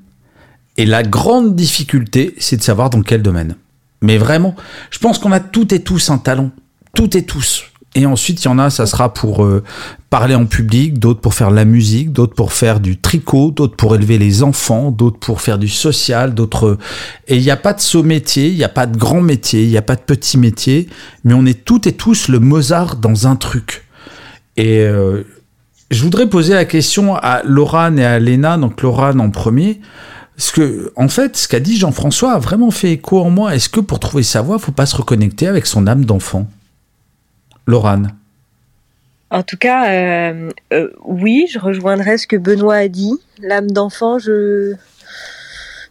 Et la grande difficulté, c'est de savoir dans quel domaine. Mais vraiment, je pense qu'on a toutes et tous un talent. Toutes et tous. Et ensuite, il y en a, ça sera pour euh, parler en public, d'autres pour faire la musique, d'autres pour faire du tricot, d'autres pour élever les enfants, d'autres pour faire du social, d'autres... Et il n'y a pas de saut métier, il n'y a pas de grand métier, il n'y a pas de petit métier, mais on est toutes et tous le Mozart dans un truc. Et euh, je voudrais poser la question à Laurane et à Léna, donc Laurane en premier. Parce que, en fait, ce qu'a dit Jean-François a vraiment fait écho en moi. Est-ce que pour trouver sa voix, faut pas se reconnecter avec son âme d'enfant? Laurane En tout cas, euh, euh, oui, je rejoindrai ce que Benoît a dit. L'âme d'enfant, je...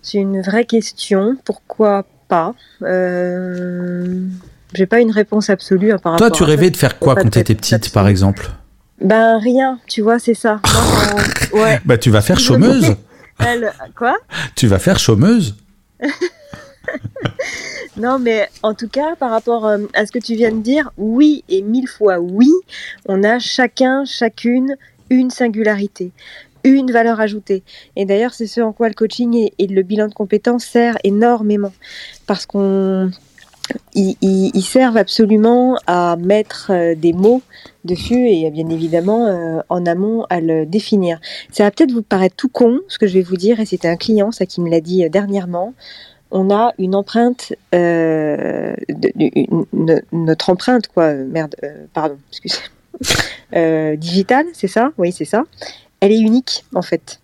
c'est une vraie question. Pourquoi pas? Euh... J'ai pas une réponse absolue hein, par Toi, tu rêvais de faire quoi quand tu étais petite, par exemple? Ben rien, tu vois, c'est ça. <laughs> ouais. Bah tu vas faire chômeuse. <laughs> quoi? Tu vas faire chômeuse? <laughs> Non, mais en tout cas, par rapport euh, à ce que tu viens de dire, oui et mille fois oui, on a chacun, chacune une singularité, une valeur ajoutée. Et d'ailleurs, c'est ce en quoi le coaching et, et le bilan de compétences sert énormément. Parce qu'on ils, servent absolument à mettre euh, des mots dessus et bien évidemment euh, en amont à le définir. Ça va peut-être vous paraître tout con ce que je vais vous dire et c'était un client ça qui me l'a dit euh, dernièrement. On a une empreinte, notre empreinte quoi, merde, pardon, excusez, digitale, c'est ça, oui c'est ça. Elle est unique en fait.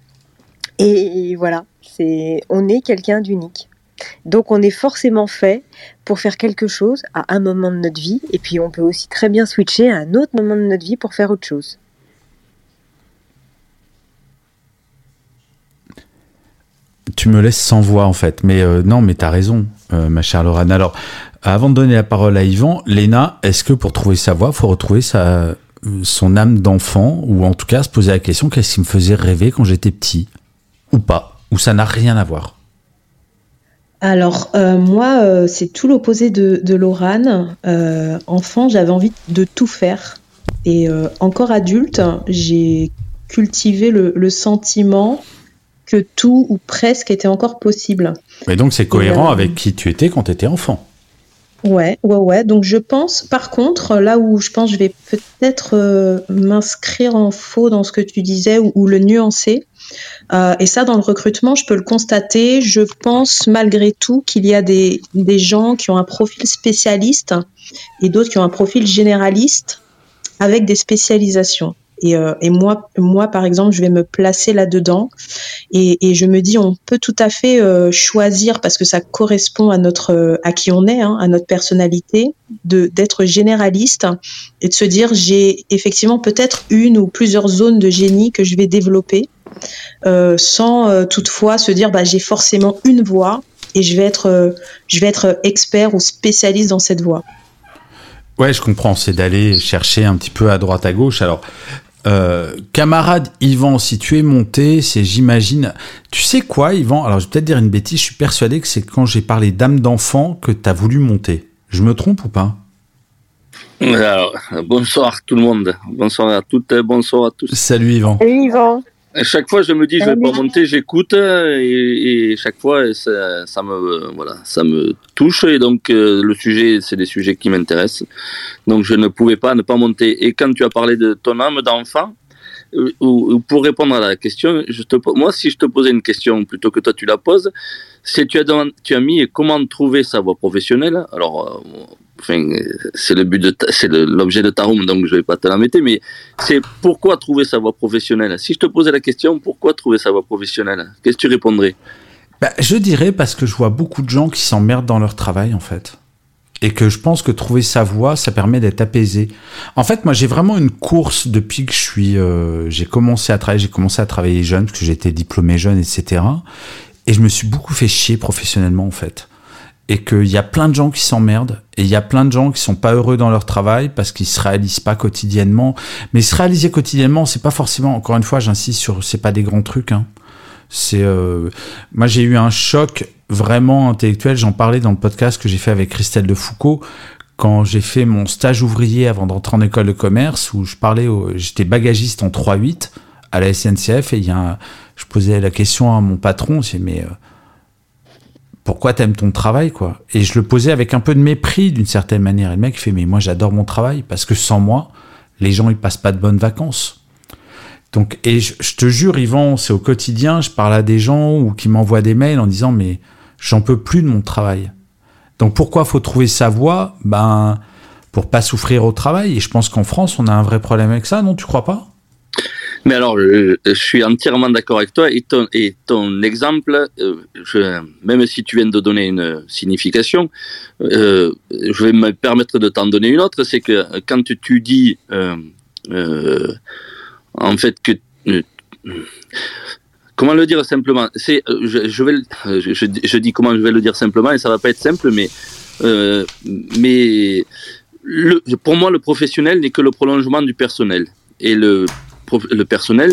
Et voilà, c'est, on est quelqu'un d'unique. Donc on est forcément fait pour faire quelque chose à un moment de notre vie, et puis on peut aussi très bien switcher à un autre moment de notre vie pour faire autre chose. Tu me laisses sans voix en fait, mais euh, non, mais t'as raison, euh, ma chère Laurane. Alors, avant de donner la parole à Yvan, Léna, est-ce que pour trouver sa voix, faut retrouver sa, son âme d'enfant, ou en tout cas se poser la question qu'est-ce qui me faisait rêver quand j'étais petit, ou pas, ou ça n'a rien à voir alors, euh, moi, euh, c'est tout l'opposé de, de Lorane. Euh, enfant, j'avais envie de tout faire. Et encore adulte, j'ai cultivé le, sentiment que tout ou presque était encore possible. Et donc, c'est cohérent avec qui tu étais quand tu étais enfant. Ouais, ouais, ouais. Donc, je pense, par contre, là où je pense je vais peut-être m'inscrire en faux dans ce que tu disais ou le nuancer, euh, et ça, dans le recrutement, je peux le constater. Je pense malgré tout qu'il y a des, des gens qui ont un profil spécialiste et d'autres qui ont un profil généraliste avec des spécialisations. Et, euh, et, moi, moi, par exemple, je vais me placer là-dedans. Et, je me dis, on peut tout à fait euh, choisir, parce que ça correspond à, notre, à qui on est, hein, à notre personnalité, d'être généraliste et de se dire, j'ai effectivement peut-être une ou plusieurs zones de génie que je vais développer euh, sans euh, toutefois se dire bah, j'ai forcément une voix et je vais être, euh, je vais être expert ou spécialiste dans cette voie. Ouais, je comprends. C'est d'aller chercher un petit peu à droite à gauche. Alors, camarade Yvan, si tu es monté, c'est j'imagine. Tu sais quoi, Yvan? Alors, je vais peut-être dire une bêtise. Je suis persuadé que c'est quand j'ai parlé d'âme d'enfant que tu as voulu monter. Je me trompe ou pas? Bonsoir tout le monde. Bonsoir à toutes, bonsoir à tous. Salut Yvan. Salut Yvan chaque fois, je me dis, je vais pas monter, j'écoute, et, chaque fois, ça, ça, me, voilà, ça me touche, et donc euh, le sujet, c'est des sujets qui m'intéressent. Donc, je ne pouvais pas ne pas monter. Et quand tu as parlé de ton âme d'enfant, pour répondre à la question, moi, si je te posais une question plutôt que toi tu la poses, c'est tu as, tu as mis comment trouver sa voie professionnelle. Alors, euh, c'est le but de, c'est l'objet de ta room, donc je vais pas te la mettre, mais c'est pourquoi trouver sa voie professionnelle. Si je te posais la question, pourquoi trouver sa voie professionnelle, qu'est-ce que tu répondrais? Bah, je dirais parce que je vois beaucoup de gens qui s'emmerdent dans leur travail, en fait. Et que je pense que trouver sa voie, ça permet d'être apaisé. En fait, moi, j'ai vraiment une course depuis que je suis, euh, j'ai commencé à travailler, j'ai commencé à travailler jeune, parce que j'étais diplômé jeune, etc. Et je me suis beaucoup fait chier professionnellement, en fait. Et qu'il y a plein de gens qui s'emmerdent, et il y a plein de gens qui sont pas heureux dans leur travail parce qu'ils se réalisent pas quotidiennement. Mais se réaliser quotidiennement, c'est pas forcément, encore une fois, j'insiste sur, c'est pas des grands trucs, hein. C'est euh, moi j'ai eu un choc vraiment intellectuel. J'en parlais dans le podcast que j'ai fait avec Christelle de Foucault quand j'ai fait mon stage ouvrier avant d'entrer en école de commerce où je parlais, j'étais bagagiste en 3-8 à la SNCF et il y a je posais la question à mon patron, c'est mais euh, pourquoi t'aimes ton travail quoi? Et je le posais avec un peu de mépris d'une certaine manière. Et le mec fait mais moi j'adore mon travail parce que sans moi les gens ils passent pas de bonnes vacances. Donc, et je, te jure, Yvan, c'est au quotidien, je parle à des gens ou qui m'envoient des mails en disant, mais j'en peux plus de mon travail. Donc, pourquoi faut trouver sa voie? Ben, pour pas souffrir au travail. Et je pense qu'en France, on a un vrai problème avec ça, non Tu crois pas? Mais alors, je, suis entièrement d'accord avec toi. Et ton, exemple, euh, même si tu viens de donner une signification, euh, je vais me permettre de t'en donner une autre. C'est que quand tu dis euh, euh en fait euh, comment le dire simplement? C'est euh, je, vais je, je, dis comment je vais le dire simplement et ça va pas être simple mais euh, mais pour moi le professionnel n'est que le prolongement du personnel. Et le le personnel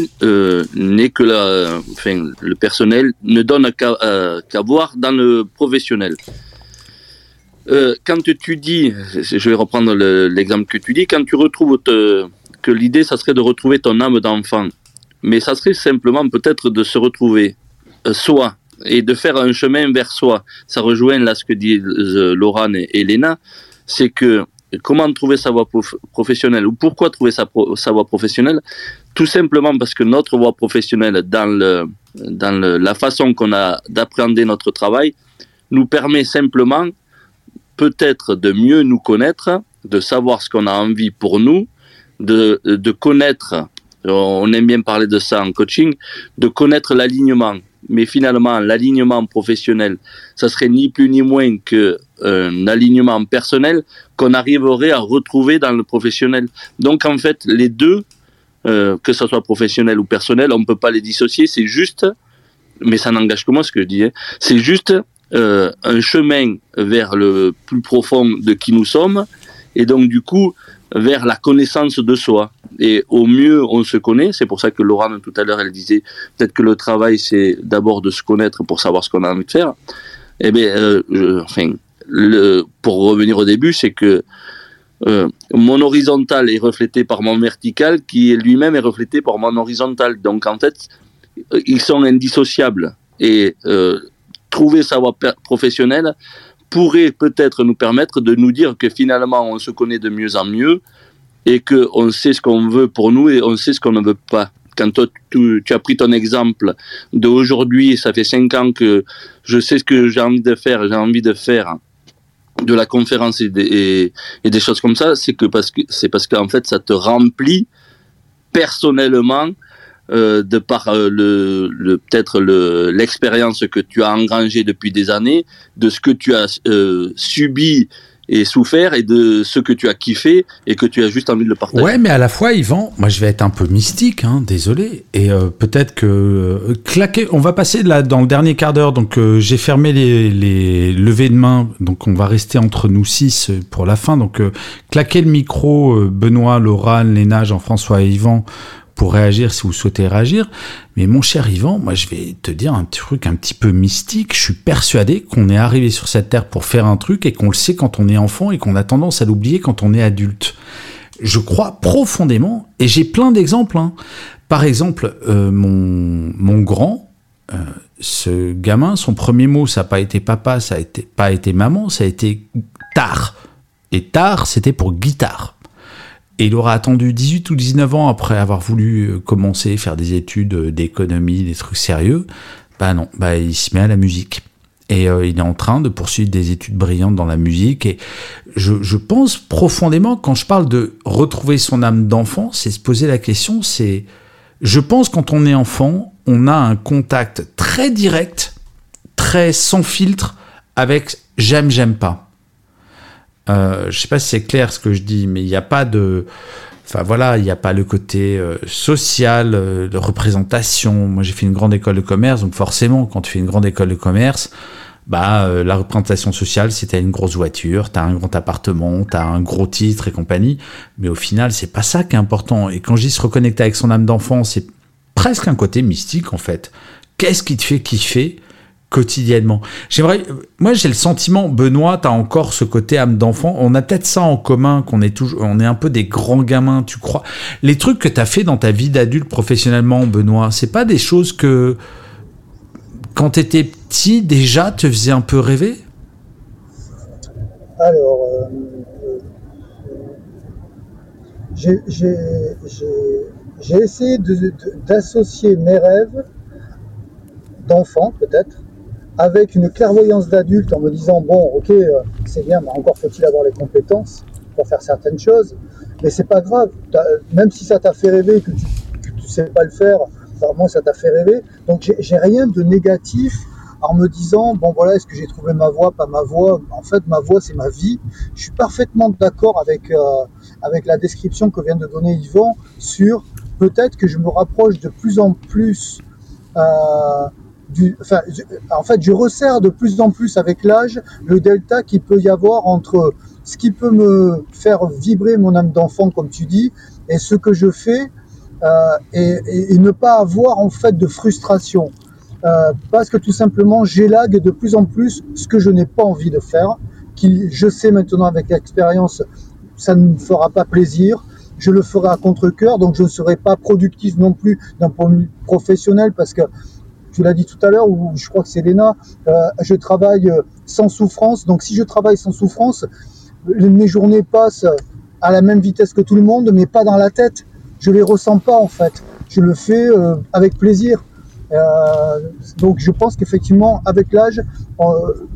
n'est que la enfin le personnel ne donne qu'à voir dans le professionnel. Quand tu dis, je vais reprendre l'exemple que tu dis, quand tu retrouves que l'idée, ça serait de retrouver ton âme d'enfant. Mais ça serait simplement peut-être de se retrouver euh, soi et de faire un chemin vers soi. Ça rejoint là ce que disent euh, Laurent et Elena, c'est que comment trouver sa voie professionnelle ou pourquoi trouver sa, voie professionnelle? Tout simplement parce que notre voie professionnelle, dans, le, dans la façon qu'on a d'appréhender notre travail, nous permet simplement peut-être de mieux nous connaître, de savoir ce qu'on a envie pour nous, de, de connaître, on aime bien parler de ça en coaching, de connaître l'alignement. Mais finalement, l'alignement professionnel, ça serait ni plus ni moins qu'un euh, alignement personnel qu'on arriverait à retrouver dans le professionnel. Donc en fait, les deux, euh, que ce soit professionnel ou personnel, on ne peut pas les dissocier. C'est juste, mais ça n'engage que moi ce que je dis, hein, c'est juste euh, un chemin vers le plus profond de qui nous sommes. Et donc du coup, vers la connaissance de soi. Et au mieux, on se connaît. C'est pour ça que Laurent, tout à l'heure, elle disait peut-être que le travail, c'est d'abord de se connaître pour savoir ce qu'on a envie de faire. Eh bien, euh, enfin, le, pour revenir au début, c'est que euh, mon horizontal est reflété par mon vertical, qui lui-même est reflété par mon horizontal. Donc, en fait, ils sont indissociables. Et euh, trouver sa voie professionnelle, pourrait peut-être nous permettre de nous dire que finalement on se connaît de mieux en mieux et qu'on sait ce qu'on veut pour nous et on sait ce qu'on ne veut pas. Quand toi, tu, as pris ton exemple d'aujourd'hui, ça fait cinq ans que je sais ce que j'ai envie de faire, j'ai envie de faire de la conférence et des, et des choses comme ça, c'est que parce que c'est parce qu'en fait ça te remplit personnellement euh, de par euh, le, peut-être l'expérience que tu as engrangée depuis des années, de ce que tu as euh, subi et souffert et de ce que tu as kiffé et que tu as juste envie de le partager. Ouais, mais à la fois, Yvan, moi je vais être un peu mystique, hein, désolé, et peut-être que claquer. On va passer là dans le dernier quart d'heure, donc j'ai fermé les, les levées de main, donc on va rester entre nous six pour la fin. Donc claquer le micro, Benoît, Laura, Léna, Jean-François et Yvan pour réagir si vous souhaitez réagir. Mais mon cher Yvan, moi je vais te dire un truc un petit peu mystique. Je suis persuadé qu'on est arrivé sur cette terre pour faire un truc et qu'on le sait quand on est enfant et qu'on a tendance à l'oublier quand on est adulte. Je crois profondément, et j'ai plein d'exemples. Hein. Par exemple, euh, mon, mon grand, euh, ce gamin, son premier mot, ça n'a pas été papa, ça n'a été, pas été maman, ça a été tard. Et tard, c'était pour guitare. Et il aura attendu 18 ou 19 ans après avoir voulu euh, commencer, faire des études euh, d'économie, des trucs sérieux. Bah non, bah il se met à la musique. et il est en train de poursuivre des études brillantes dans la musique. Et je, je pense profondément, quand je parle de retrouver son âme d'enfant, c'est se poser la question, c'est, je pense quand on est enfant, on a un contact très direct, très sans filtre avec j'aime, j'aime pas. Euh, je sais pas si c'est clair ce que je dis, mais il n'y a pas de, enfin voilà, il n'y a pas le côté euh, social, euh, de représentation. Moi, j'ai fait une grande école de commerce, donc forcément, quand tu fais une grande école de commerce, bah la représentation sociale, c'est t'as une grosse voiture, t'as un grand appartement, t'as un gros titre et compagnie. Mais au final, c'est pas ça qui est important. Et quand je dis se reconnecter avec son âme d'enfant, c'est presque un côté mystique en fait. Qu'est-ce qui te fait kiffer? Quotidiennement J'aimerais, moi j'ai le sentiment, Benoît, t'as encore ce côté âme d'enfant. On a peut-être ça en commun, qu'on est toujours, on est un peu des grands gamins. Tu crois Les trucs que t'as fait dans ta vie d'adulte professionnellement, Benoît, c'est pas des choses que quand t'étais petit déjà te faisaient un peu rêver? Alors. Euh, j'ai essayé d'associer mes rêves d'enfant, peut-être, avec une clairvoyance d'adulte en me disant bon, ok, euh, c'est bien, mais encore faut-il avoir les compétences pour faire certaines choses, mais c'est pas grave. Même si ça t'a fait rêver que tu, que tu sais pas le faire, moi ça t'a fait rêver. Donc j'ai rien de négatif en me disant bon voilà est-ce que j'ai trouvé ma voie pas ma voie? En fait ma voie c'est ma vie je suis parfaitement d'accord avec euh, avec la description que vient de donner Yvon sur peut-être que je me rapproche de plus en plus euh, en fait, je resserre de plus en plus avec l'âge le delta qu'il peut y avoir entre ce qui peut me faire vibrer mon âme d'enfant, comme tu dis, et ce que je fais, euh, et, et, ne pas avoir en fait de frustration. Euh, parce que tout simplement, j'élague de plus en plus ce que je n'ai pas envie de faire, qui, je sais maintenant avec l'expérience, ça ne me fera pas plaisir, je le ferai à contre-coeur, donc je ne serai pas productif non plus d'un point de vue professionnel parce que tu l'as dit tout à l'heure, ou je crois que c'est Léna, euh, je travaille sans souffrance, donc si je travaille sans souffrance, mes journées passent à la même vitesse que tout le monde, mais pas dans la tête. Je les ressens pas en fait. Je le fais euh, avec plaisir. Euh, donc je pense qu'effectivement, avec l'âge, euh,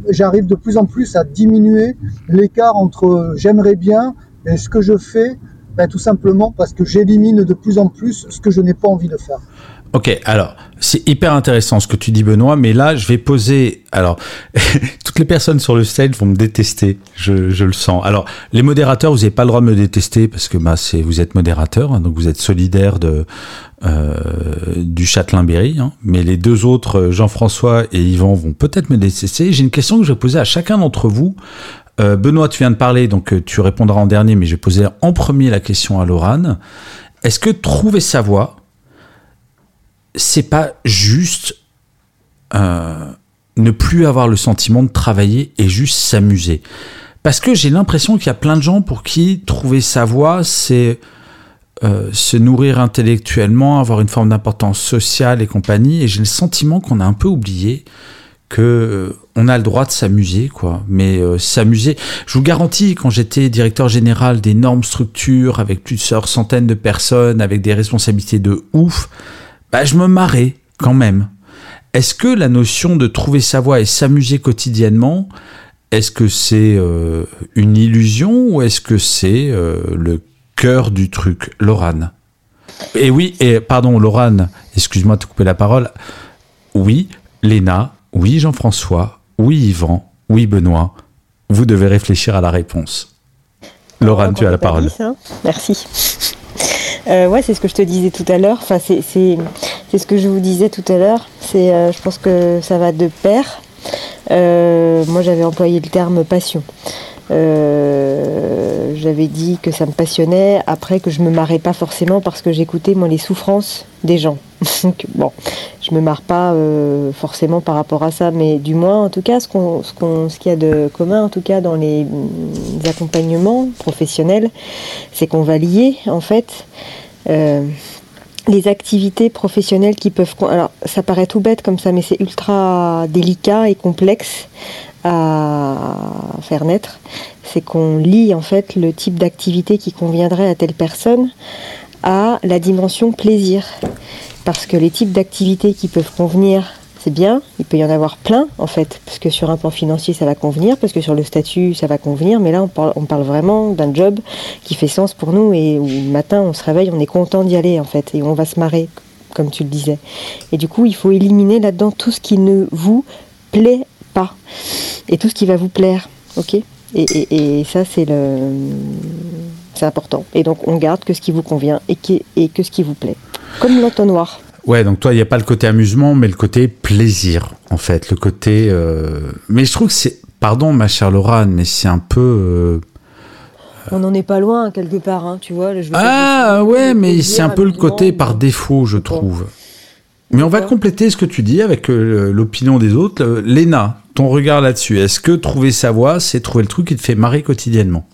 j'arrive de plus en plus à diminuer l'écart entre j'aimerais bien et ce que je fais ben, tout simplement parce que j'élimine de plus en plus ce que je n'ai pas envie de faire. Ok, alors c'est hyper intéressant ce que tu dis Benoît, mais là je vais poser. Alors <laughs> toutes les personnes sur le stage vont me détester, je, je le sens. Alors les modérateurs, vous n'avez pas le droit de me détester parce que bah c'est vous êtes modérateur, hein, donc vous êtes solidaire de euh, du Châtelain-Berry. Hein, mais les deux autres, Jean-François et Yvan, vont peut-être me détester. J'ai une question que je vais poser à chacun d'entre vous. Euh, Benoît, tu viens de parler, donc euh, tu répondras en dernier, mais je vais poser en premier la question à Laurane. Est-ce que trouver sa voie, c'est pas juste euh, ne plus avoir le sentiment de travailler et juste s'amuser. Parce que j'ai l'impression qu'il y a plein de gens pour qui trouver sa voie, c'est se nourrir intellectuellement, avoir une forme d'importance sociale et compagnie, et j'ai le sentiment qu'on a un peu oublié que euh, on a le droit de s'amuser, quoi. Mais euh, s'amuser, je vous garantis, quand j'étais directeur général d'énormes structures avec plusieurs centaines de personnes, avec des responsabilités de ouf, bah, je me marrais quand même. Est-ce que la notion de trouver sa voie et s'amuser quotidiennement, est-ce que c'est euh, une illusion ou est-ce que c'est le cœur du truc, Lorane Et oui, et pardon, Lorane, excuse-moi de te couper la parole. Oui, Léna, oui Jean-François, oui Yvan, oui Benoît, vous devez réfléchir à la réponse. Laurent, tu as la parole. Merci. Euh, ouais, c'est ce que je te disais tout à l'heure. Enfin, c'est ce que je vous disais tout à l'heure. C'est, euh, je pense que ça va de pair. Euh, moi, j'avais employé le terme passion. Euh, j'avais dit que ça me passionnait, après que je me marrais pas forcément parce que j'écoutais moi les souffrances des gens. <laughs> Donc bon, je me marre pas euh, forcément par rapport à ça, mais du moins en tout cas ce qu'on ce qu'on ce qu'il y a de commun en tout cas dans les, accompagnements professionnels, c'est qu'on va lier en fait. Euh, les activités professionnelles qui peuvent... Alors, ça paraît tout bête comme ça, mais c'est ultra délicat et complexe à faire naître, c'est qu'on lie en fait le type d'activité qui conviendrait à telle personne à la dimension plaisir. Parce que les types d'activités qui peuvent convenir c'est bien, il peut y en avoir plein en fait, parce que sur un plan financier ça va convenir, parce que sur le statut ça va convenir, mais là on parle, vraiment d'un job qui fait sens pour nous et où le matin on se réveille, on est content d'y aller en fait, et on va se marrer, comme tu le disais. Et du coup il faut éliminer là-dedans tout ce qui ne vous plaît pas, et tout ce qui va vous plaire, ok? Et, ça c'est le... C'est important. Et donc on garde que ce qui vous convient et, qui, et que ce qui vous plaît. Comme l'entonnoir. Ouais, donc toi, il n'y a pas le côté amusement, mais le côté plaisir, en fait. Le côté. Euh, mais je trouve que c'est. Pardon, ma chère Laura, mais c'est un peu. Euh, On n'en est pas loin, quelque part, hein, tu vois. ah, ouais, mais c'est un peu le côté par défaut, je trouve. Mais on va compléter ce que tu dis avec euh, l'opinion des autres. Léna, ton regard là-dessus, est-ce que trouver sa voie, c'est trouver le truc qui te fait marrer quotidiennement?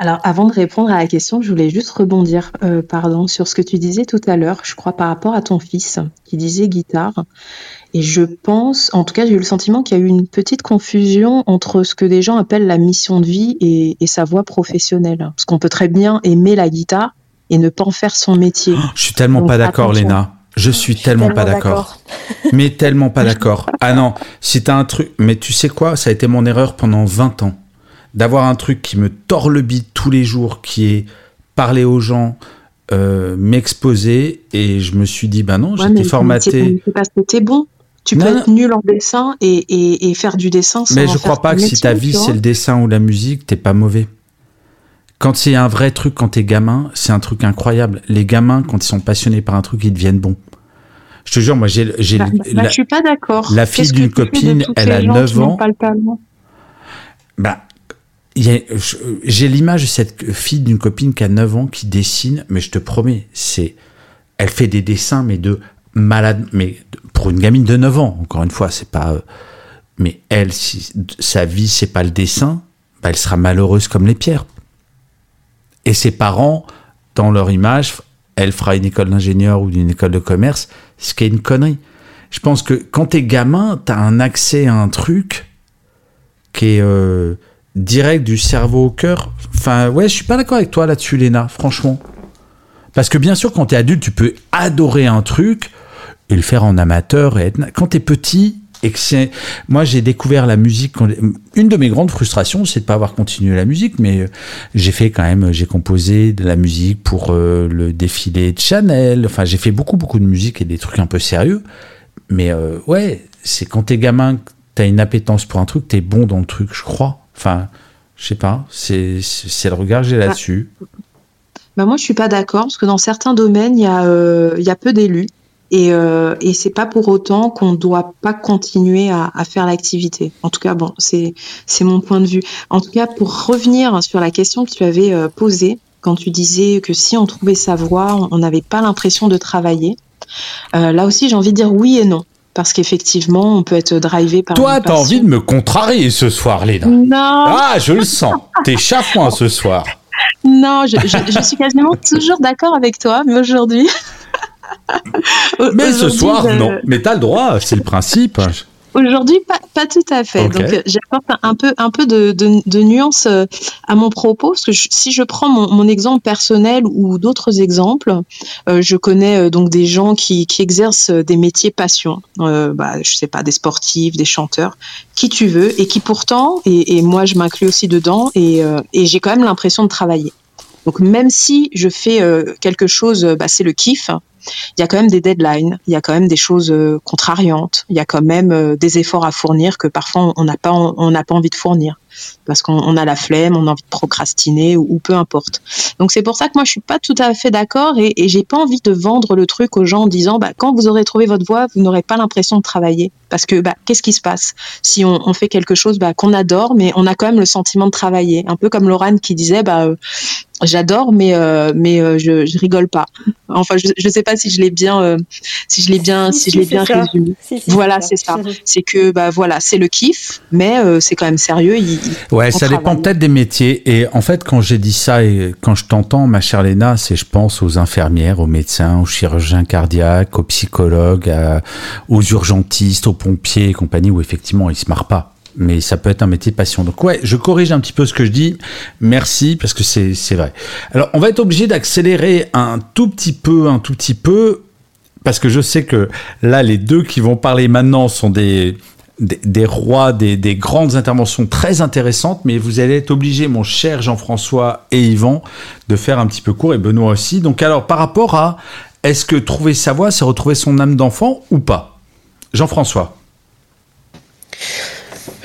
Alors, avant de répondre à la question, je voulais juste rebondir, euh, pardon, sur ce que tu disais tout à l'heure, je crois par rapport à ton fils, qui disait guitare. Et je pense, en tout cas, j'ai eu le sentiment qu'il y a eu une petite confusion entre ce que des gens appellent la mission de vie et, sa voie professionnelle. Parce qu'on peut très bien aimer la guitare et ne pas en faire son métier. Oh, je suis tellement pas d'accord, Léna. Je suis, tellement, pas d'accord. mais tellement pas d'accord. Ah non, si t'as un truc. Mais tu sais quoi Ça a été mon erreur pendant 20 ans d'avoir un truc qui me tord le bide tous les jours, qui est parler aux gens, euh, m'exposer, et je me suis dit, bah non, j'étais formaté. C'est parce que t'es bon. Tu peux être nul en dessin et, et, faire du dessin sans Mais je crois pas que si ta vie c'est le dessin ou la musique, t'es pas mauvais. Quand c'est un vrai truc, quand t'es gamin, c'est un truc incroyable. Les gamins, quand ils sont passionnés par un truc, ils deviennent bons. Je te jure, moi, j'ai. Bah, bah, je suis pas d'accord. La fille d'une copine, elle a 9 ans. Bah, j'ai l'image de cette fille d'une copine qui a 9 ans qui dessine, mais je te promets, c'est, elle fait des dessins, mais de malade, mais pour une gamine de 9 ans, encore une fois, c'est pas, mais elle, si sa vie, c'est pas le dessin, bah, elle sera malheureuse comme les pierres. Et ses parents, dans leur image, elle fera une école d'ingénieur ou une école de commerce, ce qui est une connerie. Je pense que quand t'es gamin, t'as un accès à un truc qui est, euh, direct du cerveau au cœur. Enfin, ouais, je suis pas d'accord avec toi là-dessus, Léna, franchement. Parce que bien sûr, quand tu es adulte, tu peux adorer un truc et le faire en amateur. Quand tu es petit, et que c'est... Moi, j'ai découvert la musique. Une de mes grandes frustrations, c'est de pas avoir continué la musique, mais euh, j'ai fait quand même, j'ai composé de la musique pour euh, le défilé de Chanel. Enfin, j'ai fait beaucoup, beaucoup de musique et des trucs un peu sérieux. Mais euh, ouais, c'est quand t'es gamin, t'as une appétence pour un truc, t'es bon dans le truc, je crois. Enfin, je sais pas, c'est le regard que j'ai bah, là-dessus. Bah moi, je suis pas d'accord parce que dans certains domaines, il y, euh, y a peu d'élus et, euh, et c'est pas pour autant qu'on doit pas continuer à, à faire l'activité. En tout cas, bon, c'est mon point de vue. En tout cas, pour revenir sur la question que tu avais euh, posée quand tu disais que si on trouvait sa voie, on n'avait pas l'impression de travailler. Euh, là aussi, j'ai envie de dire oui et non parce qu'effectivement, on peut être drivé par. Toi, t'as envie de me contrarier ce soir, Léna. Non. Ah, je le sens. T'es chafouin ce soir. Non, je, suis quasiment toujours d'accord avec toi, mais aujourd'hui. <laughs> mais ce soir, non. non. Mais t'as le droit, c'est le principe. Aujourd'hui, pas, pas, tout à fait. Donc, euh, j'apporte un peu, un peu de, de, de nuance euh, à mon propos, parce que si je prends mon, mon, exemple personnel ou d'autres exemples, euh, je connais donc des gens qui, qui, exercent des métiers passion, euh, bah, je sais pas, des sportifs, des chanteurs, qui tu veux, et qui pourtant, et, et moi je m'inclus aussi dedans, et, et j'ai quand même l'impression de travailler. Donc même si je fais quelque chose, bah, c'est le kiff, il y a quand même des deadlines, il y a quand même des choses euh, contrariantes, il y a quand même euh, des efforts à fournir que parfois on n'a pas on n'a pas envie de fournir parce qu'on a la flemme, on a envie de procrastiner ou, peu importe. Donc c'est pour ça que moi je suis pas tout à fait d'accord et, et j'ai pas envie de vendre le truc aux gens en disant bah quand vous aurez trouvé votre voie, vous n'aurez pas l'impression de travailler parce que bah qu'est-ce qui se passe? Si on, on fait quelque chose bah, qu'on adore mais on a quand même le sentiment de travailler, un peu comme Laurent qui disait bah euh, j'adore mais euh, mais euh, je, je rigole pas. Enfin je je sais pas si je l'ai bien euh, si je l'ai bien si, je l'ai bien résumé. voilà, c'est ça. <laughs> C'est que bah voilà, c'est le kiff mais c'est quand même sérieux, il, Ouais, ça dépend peut-être des métiers. Et en fait, quand j'ai dit ça et quand je t'entends, ma chère Léna, c'est je pense aux infirmières, aux médecins, aux chirurgiens cardiaques, aux psychologues, aux urgentistes, aux pompiers et compagnie, où effectivement, ils se marrent pas. Mais ça peut être un métier passion. Donc ouais, je corrige un petit peu ce que je dis. Merci, parce que c'est vrai. Alors, on va être obligé d'accélérer un tout petit peu, un tout petit peu. parce que je sais que là, les deux qui vont parler maintenant sont des, des, rois, des, des, grandes interventions très intéressantes, mais vous allez être obligé, mon cher Jean-François et Yvan, de faire un petit peu court, et Benoît aussi. Donc alors, par rapport à, est-ce que trouver sa voix, c'est retrouver son âme d'enfant ou pas? Jean-François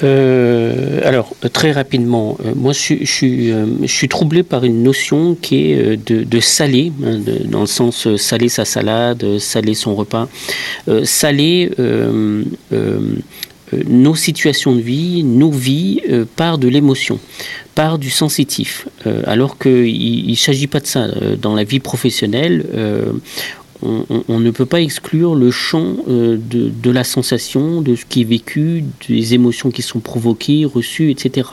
euh, alors, très rapidement, euh, moi je, suis, euh, je, suis troublé par une notion qui est de, de saler, hein, dans le sens saler sa salade, saler son repas. saler nos situations de vie, nos vies, par de l'émotion, par du sensitif. alors qu'il ne s'agit pas de ça. Dans la vie professionnelle, on, ne peut pas exclure le champ euh, de, la sensation, de ce qui est vécu, des émotions qui sont provoquées, reçues, etc.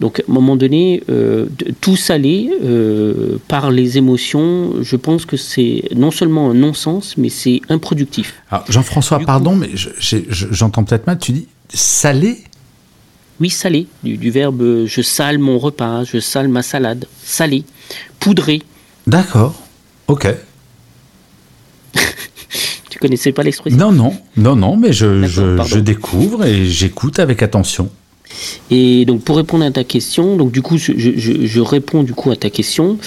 Donc à un moment donné, euh, tout saler euh, par les émotions, je pense que c'est non seulement un non-sens, mais c'est improductif. Jean-François, pardon, mais j'entends peut-être mal, tu dis salé Oui, salé, du, du, verbe je sale mon repas, je sale ma salade, salé, poudré. D'accord, ok connaissais pas l'expression Non, non, non, non, mais je, je, découvre et j'écoute avec attention. Et donc pour répondre à ta question, donc du coup je, réponds du coup à ta question.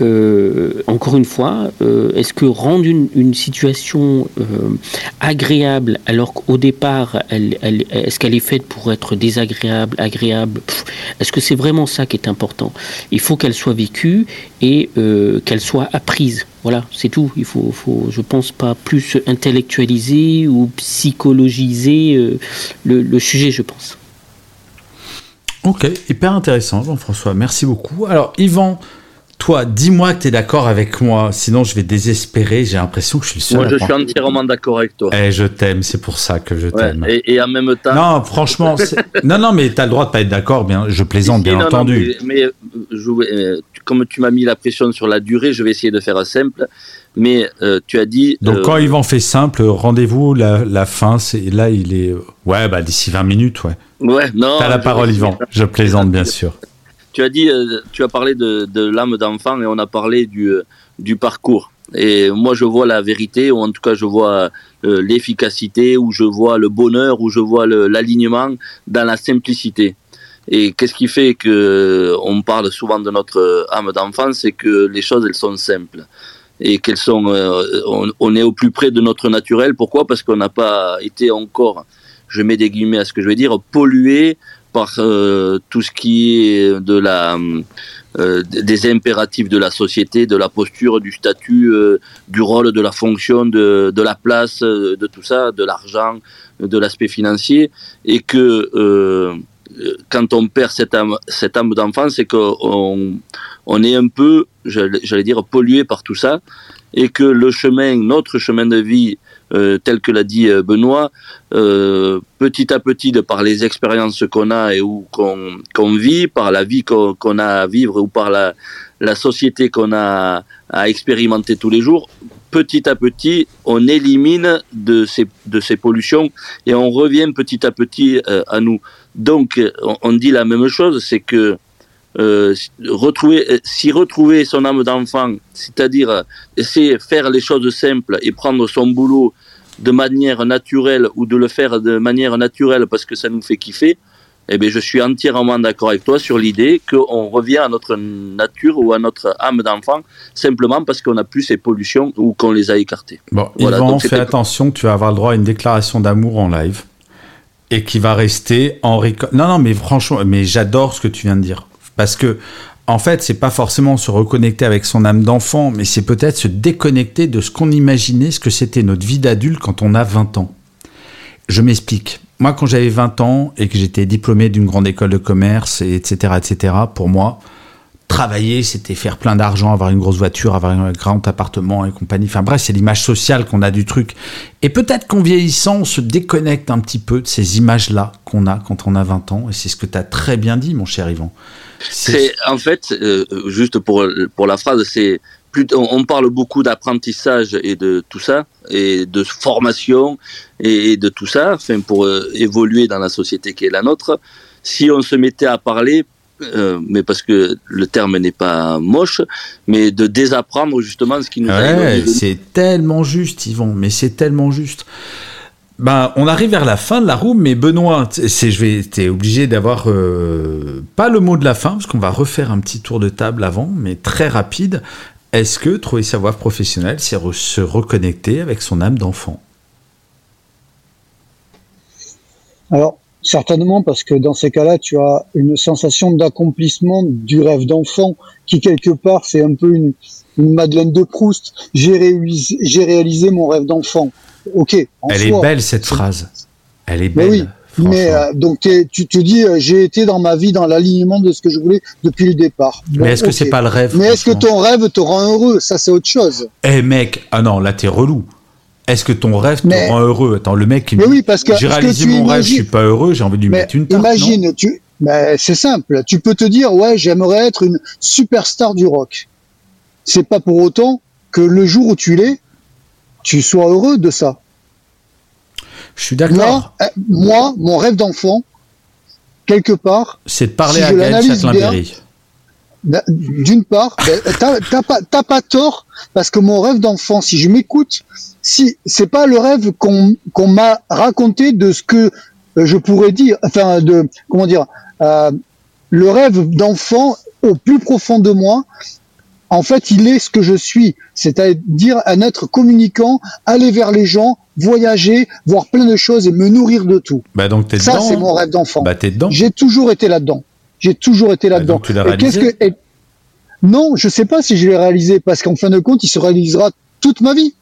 Euh, encore une fois, euh, est-ce que rendre une, situation euh, agréable alors qu'au départ, elle, elle, est-ce qu'elle est faite pour être désagréable, agréable? Est-ce que c'est vraiment ça qui est important? Il faut qu'elle soit vécue et qu'elle soit apprise. Voilà, c'est tout. Il faut, faut, je pense, pas plus intellectualiser ou psychologiser le sujet, je pense. Ok, hyper intéressant, Jean-François. Merci beaucoup. Alors, Yvan, toi, dis-moi que tu es d'accord avec moi, sinon je vais désespérer. J'ai l'impression que je suis le seul. Moi, je suis entièrement d'accord avec toi. Eh, je t'aime, c'est pour ça que je t'aime. et, en même temps. Non, franchement, <laughs> non, non, mais tu as le droit de pas être d'accord, bien, je plaisante, bien entendu. mais, euh, comme tu m'as mis la pression sur la durée, je vais essayer de faire simple. Mais euh, tu as dit. Donc, quand euh, Yvan fait simple, rendez-vous, la, la fin, c'est là, il est. Ouais, bah, d'ici 20 minutes, ouais. Ouais, non. T'as la parole, Yvan. Je plaisante, bien sûr. Tu as dit, euh, tu as parlé de, l'âme d'enfant et on a parlé du, euh, du parcours. Et moi, je vois la vérité, ou en tout cas, je vois euh, l'efficacité, ou je vois le bonheur, ou je vois l'alignement dans la simplicité. Et qu'est-ce qui fait que on parle souvent de notre âme d'enfant, c'est que les choses elles sont simples et qu'elles sont, on, on, est au plus près de notre naturel. Pourquoi? Parce qu'on n'a pas été encore je mets des guillemets à ce que je veux dire, pollué par euh, tout ce qui est de la euh, des impératifs de la société, de la posture, du statut, euh, du rôle, de la fonction, de, de la place, de tout ça, de l'argent, de l'aspect financier, et que quand on perd cette âme, cette âme d'enfant, c'est qu'on on est un peu, j'allais dire, pollué par tout ça, et que le chemin, notre chemin de vie, euh, tel que l'a dit euh, Benoît, euh, petit à petit, de par les expériences qu'on a et où qu'on vit, par la vie qu'on a à vivre ou par la, société qu'on a à expérimenter tous les jours, petit à petit, on élimine de ces, de ces pollutions et on revient petit à petit à nous. Donc, on, dit la même chose, c'est que euh, retrouver, si retrouver son âme d'enfant, c'est-à-dire de faire les choses simples et prendre son boulot de manière naturelle ou de le faire de manière naturelle parce que ça nous fait kiffer, eh bien, je suis entièrement d'accord avec toi sur l'idée qu'on revient à notre nature ou à notre âme d'enfant simplement parce qu'on n'a plus ces pollutions ou qu'on les a écartées. Bon, voilà, Yvan, fais attention, tu vas avoir le droit à une déclaration d'amour en live et qui va rester en Non, non, mais franchement, mais j'adore ce que tu viens de dire. Parce que, en fait, c'est pas forcément se reconnecter avec son âme d'enfant, mais c'est peut-être se déconnecter de ce qu'on imaginait, ce que c'était notre vie d'adulte quand on a 20 ans. Je m'explique. Moi, quand j'avais 20 ans et que j'étais diplômé d'une grande école de commerce, etc., etc., pour moi, travailler, c'était faire plein d'argent, avoir une grosse voiture, avoir un grand appartement et compagnie. Enfin bref, c'est l'image sociale qu'on a du truc. Et peut-être qu'en vieillissant, on se déconnecte un petit peu de ces images-là qu'on a quand on a 20 ans. Et c'est ce que tu as très bien dit, mon cher Yvan. C'est en fait, euh, juste pour, pour la phrase, c'est on parle beaucoup d'apprentissage et de tout ça, et de formation et de tout ça, enfin pour euh, évoluer dans la société qui est la nôtre. Si on se mettait à parler euh, mais parce que le terme n'est pas moche, mais de désapprendre justement ce qui nous ouais, C'est tellement juste, Yvan, mais c'est tellement juste. Ben, on arrive vers la fin de la roue, mais Benoît, c'est, je vais, t'es obligé d'avoir euh, pas le mot de la fin, parce qu'on va refaire un petit tour de table avant, mais très rapide. Est-ce que trouver sa voie professionnelle, c'est se reconnecter avec son âme d'enfant? Alors, certainement, parce que dans ces cas-là, tu as une sensation d'accomplissement du rêve d'enfant, qui quelque part, c'est un peu une, Madeleine de Proust. J'ai réalisé, j'ai réalisé mon rêve d'enfant. Ok. Elle est belle cette phrase. Elle est belle. Mais oui. Mais euh, donc tu te dis euh, j'ai été dans ma vie dans l'alignement de ce que je voulais depuis le départ. mais est-ce que c'est pas le rêve Mais est-ce que ton rêve te rend heureux? Ça c'est autre chose. Eh mec, ah non là t'es relou. Est-ce que ton rêve te rend heureux? Attends le mec mais oui parce que j'ai réalisé mon rêve, je suis pas heureux, j'ai envie de lui mettre une tarte. Imagine tu, mais c'est simple. Tu peux te dire ouais j'aimerais être une superstar du rock. C'est pas pour autant que le jour où tu l'es, tu sois heureux de ça. Je suis d'accord. Euh, moi, mon rêve d'enfant, quelque part, c'est de parler à Gaël Châtelain-Berry. D'une part, ben, t'as pas, pas tort parce que mon rêve d'enfant, si je m'écoute, si c'est pas le rêve qu'on qu'on m'a raconté de ce que euh, je pourrais dire, enfin de comment dire, euh, le rêve d'enfant au plus profond de moi, en fait, il est ce que je suis, c'est-à-dire un être communicant, aller vers les gens, voyager, voir plein de choses et me nourrir de tout. Bah donc es Ça, c'est mon rêve d'enfant. Bah t'es dedans. J'ai toujours été là-dedans. J'ai toujours été bah, là-dedans. tu l'as réalisé que... Non, je sais pas si je l'ai réalisé parce qu'en fin de compte, il se réalisera toute ma vie.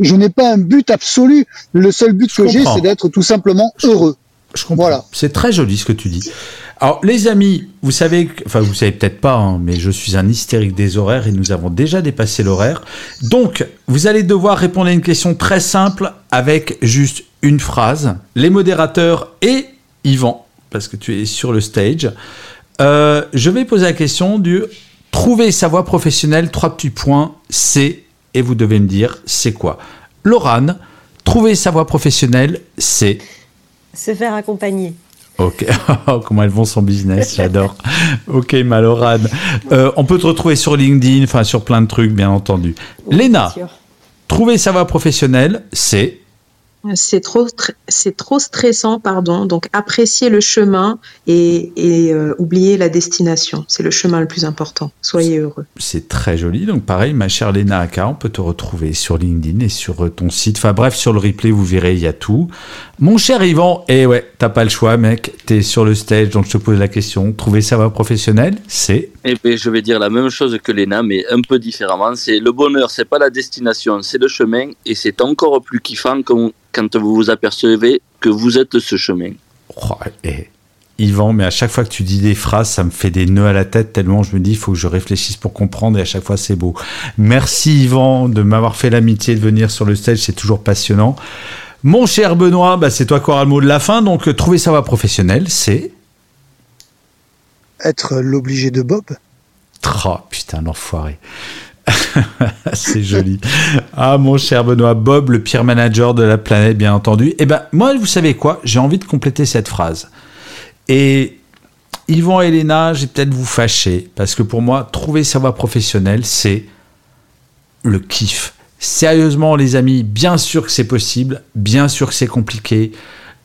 Je n'ai pas un but absolu. Le seul but que j'ai, c'est d'être tout simplement heureux. Je comprends. Voilà. C'est très joli ce que tu dis. Alors, les amis, vous savez, enfin, vous savez peut-être pas, hein, mais je suis un hystérique des horaires et nous avons déjà dépassé l'horaire. Donc, vous allez devoir répondre à une question très simple avec juste une phrase. Les modérateurs et Yvan, parce que tu es sur le stage. Euh, je vais poser la question du trouver sa voie professionnelle, trois petits points, c'est, et vous devez me dire, c'est quoi Laurane, trouver sa voie professionnelle, c'est? Se faire accompagner. Ok, <laughs> comment elles vont son business, j'adore. <laughs> ok, Malorane. Euh, on peut te retrouver sur LinkedIn, enfin sur plein de trucs, bien entendu. Léna, trouver sa voie professionnelle, c'est? C'est trop, c'est trop stressant, pardon. Donc apprécier le chemin et, euh, oublier la destination. C'est le chemin le plus important. Soyez heureux. C'est très joli. Donc pareil, ma chère Léna Aka, on peut te retrouver sur LinkedIn et sur euh, ton site. Enfin bref, sur le replay, vous verrez, il y a tout. Mon cher Yvan, eh ouais, t'as pas le choix, mec. T'es sur le stage, donc je te pose la question. Trouver sa voie professionnelle, c'est? Eh bien, je vais dire la même chose que Léna, mais un peu différemment. C'est le bonheur, c'est pas la destination, c'est le chemin, et c'est encore plus kiffant quand quand vous vous apercevez que vous êtes ce chemin. Oh, eh, Yvan, mais à chaque fois que tu dis des phrases, ça me fait des nœuds à la tête tellement je me dis il faut que je réfléchisse pour comprendre et à chaque fois c'est beau. Merci Yvan de m'avoir fait l'amitié de venir sur le stage, c'est toujours passionnant. Mon cher Benoît, bah, c'est toi qui auras le mot de la fin, donc euh, trouver sa voie professionnelle, c'est? Être l'obligé de Bob. Oh putain, l'enfoiré. <laughs> c'est joli. Ah, mon cher Benoît, Bob, le pire manager de la planète, bien entendu. Eh ben, moi, vous savez quoi? J'ai envie de compléter cette phrase. Et Yvan et Elena, j'ai peut-être vous fâcher, parce que pour moi, trouver sa voie professionnelle, c'est le kiff. Sérieusement, les amis, bien sûr que c'est possible, bien sûr que c'est compliqué,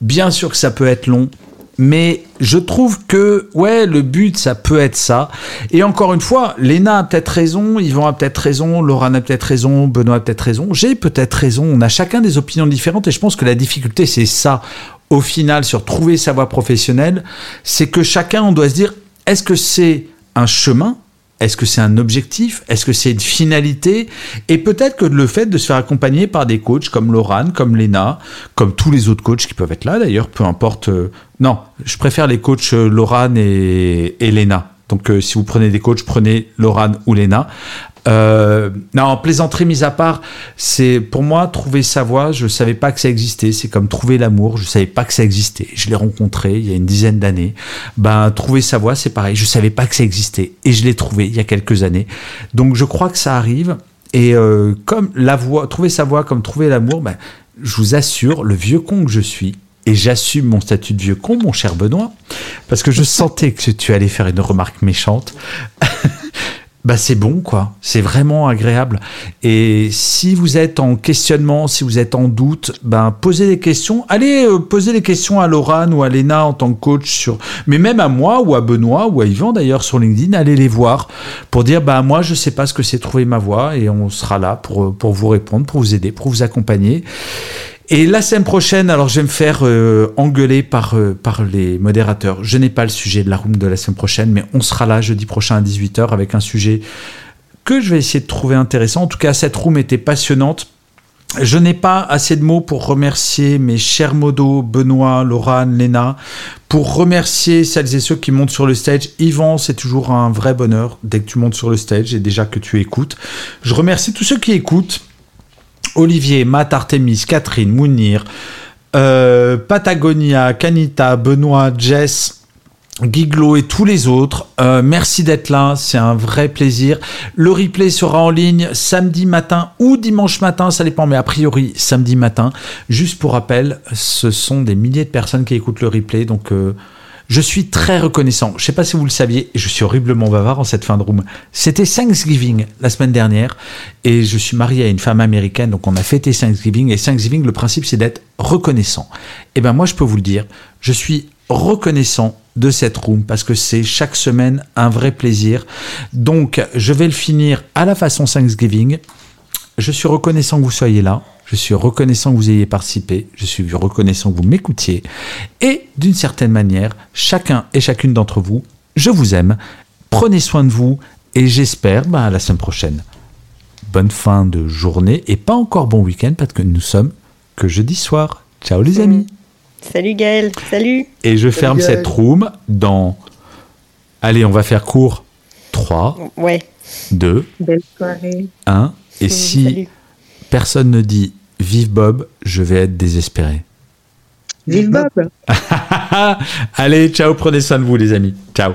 bien sûr que ça peut être long, mais je trouve que ouais le but ça peut être ça. Et encore une fois Léna a peut-être raison Yvan a peut-être raison Laura a peut-être raison Benoît a peut-être raison. J'ai peut-être raison. On a chacun des opinions différentes et je pense que la difficulté c'est ça au final sur trouver sa voie professionnelle. C'est que chacun on doit se dire est-ce que c'est un chemin est-ce que c'est un objectif? Est-ce que c'est une finalité? Et peut-être que le fait de se faire accompagner par des coachs comme Laurent, comme Lena, comme tous les autres coachs qui peuvent être là d'ailleurs, peu importe. Euh, non, je préfère les coachs euh, Laurent et, Lena. Donc euh, si vous prenez des coachs, prenez Laurent ou Lena. Euh, non, plaisanterie mise à part, c'est pour moi trouver sa voie. Je savais pas que ça existait. C'est comme trouver l'amour. Je savais pas que ça existait. Je l'ai rencontré il y a une dizaine d'années. Ben trouver sa voie, c'est pareil. Je savais pas que ça existait et je l'ai trouvé il y a quelques années. Donc je crois que ça arrive. Et euh, comme la voie, trouver sa voie, comme trouver l'amour, ben, je vous assure, le vieux con que je suis, et j'assume mon statut de vieux con, mon cher Benoît, parce que je sentais que tu allais faire une remarque méchante. <laughs> bah c'est bon quoi, c'est vraiment agréable. Et si vous êtes en questionnement, si vous êtes en doute, ben posez des questions. Allez euh, poser des questions à Laurent ou à Léna en tant que coach sur, mais même à moi ou à Benoît ou à Yvan d'ailleurs sur LinkedIn, allez les voir pour dire bah moi je sais pas ce que c'est trouver ma voix et on sera là pour pour vous répondre, pour vous aider, pour vous accompagner. Et la semaine prochaine, alors je vais me faire euh, engueuler par, euh, par les modérateurs. Je n'ai pas le sujet de la room de la semaine prochaine, mais on sera là jeudi prochain à 18h avec un sujet que je vais essayer de trouver intéressant. En tout cas, cette room était passionnante. Je n'ai pas assez de mots pour remercier mes chers modos, Benoît, Laurane, Léna, pour remercier celles et ceux qui montent sur le stage. Yvan, c'est toujours un vrai bonheur dès que tu montes sur le stage et déjà que tu écoutes. Je remercie tous ceux qui écoutent. Olivier, Matt Artemis, Catherine, Mounir, euh, Patagonia, Canita, Benoît, Jess, Giglo et tous les autres. Euh, merci d'être là, c'est un vrai plaisir. Le replay sera en ligne samedi matin ou dimanche matin, ça dépend, mais a priori samedi matin. Juste pour rappel, ce sont des milliers de personnes qui écoutent le replay, donc euh, je suis très reconnaissant. Je ne sais pas si vous le saviez, je suis horriblement bavard en cette fin de room. C'était Thanksgiving la semaine dernière et je suis marié à une femme américaine, donc on a fêté Thanksgiving. Et Thanksgiving, le principe, c'est d'être reconnaissant. Et eh ben moi, je peux vous le dire, je suis reconnaissant de cette room parce que c'est chaque semaine un vrai plaisir. Donc, je vais le finir à la façon Thanksgiving. Je suis reconnaissant que vous soyez là. Je suis reconnaissant que vous ayez participé. Je suis reconnaissant que vous m'écoutiez. Et d'une certaine manière, chacun et chacune d'entre vous, je vous aime. Prenez soin de vous et j'espère bah, à la semaine prochaine. Bonne fin de journée et pas encore bon week-end parce que nous sommes que jeudi soir. Ciao les amis. Salut Gaël. Salut. Et je ferme cette room dans. Allez, on va faire court. 3. Ouais. 2. 1. Et si personne ne dit Vive Bob, je vais être désespéré. Vive Bob <laughs> Allez, ciao, prenez soin de vous les amis. Ciao.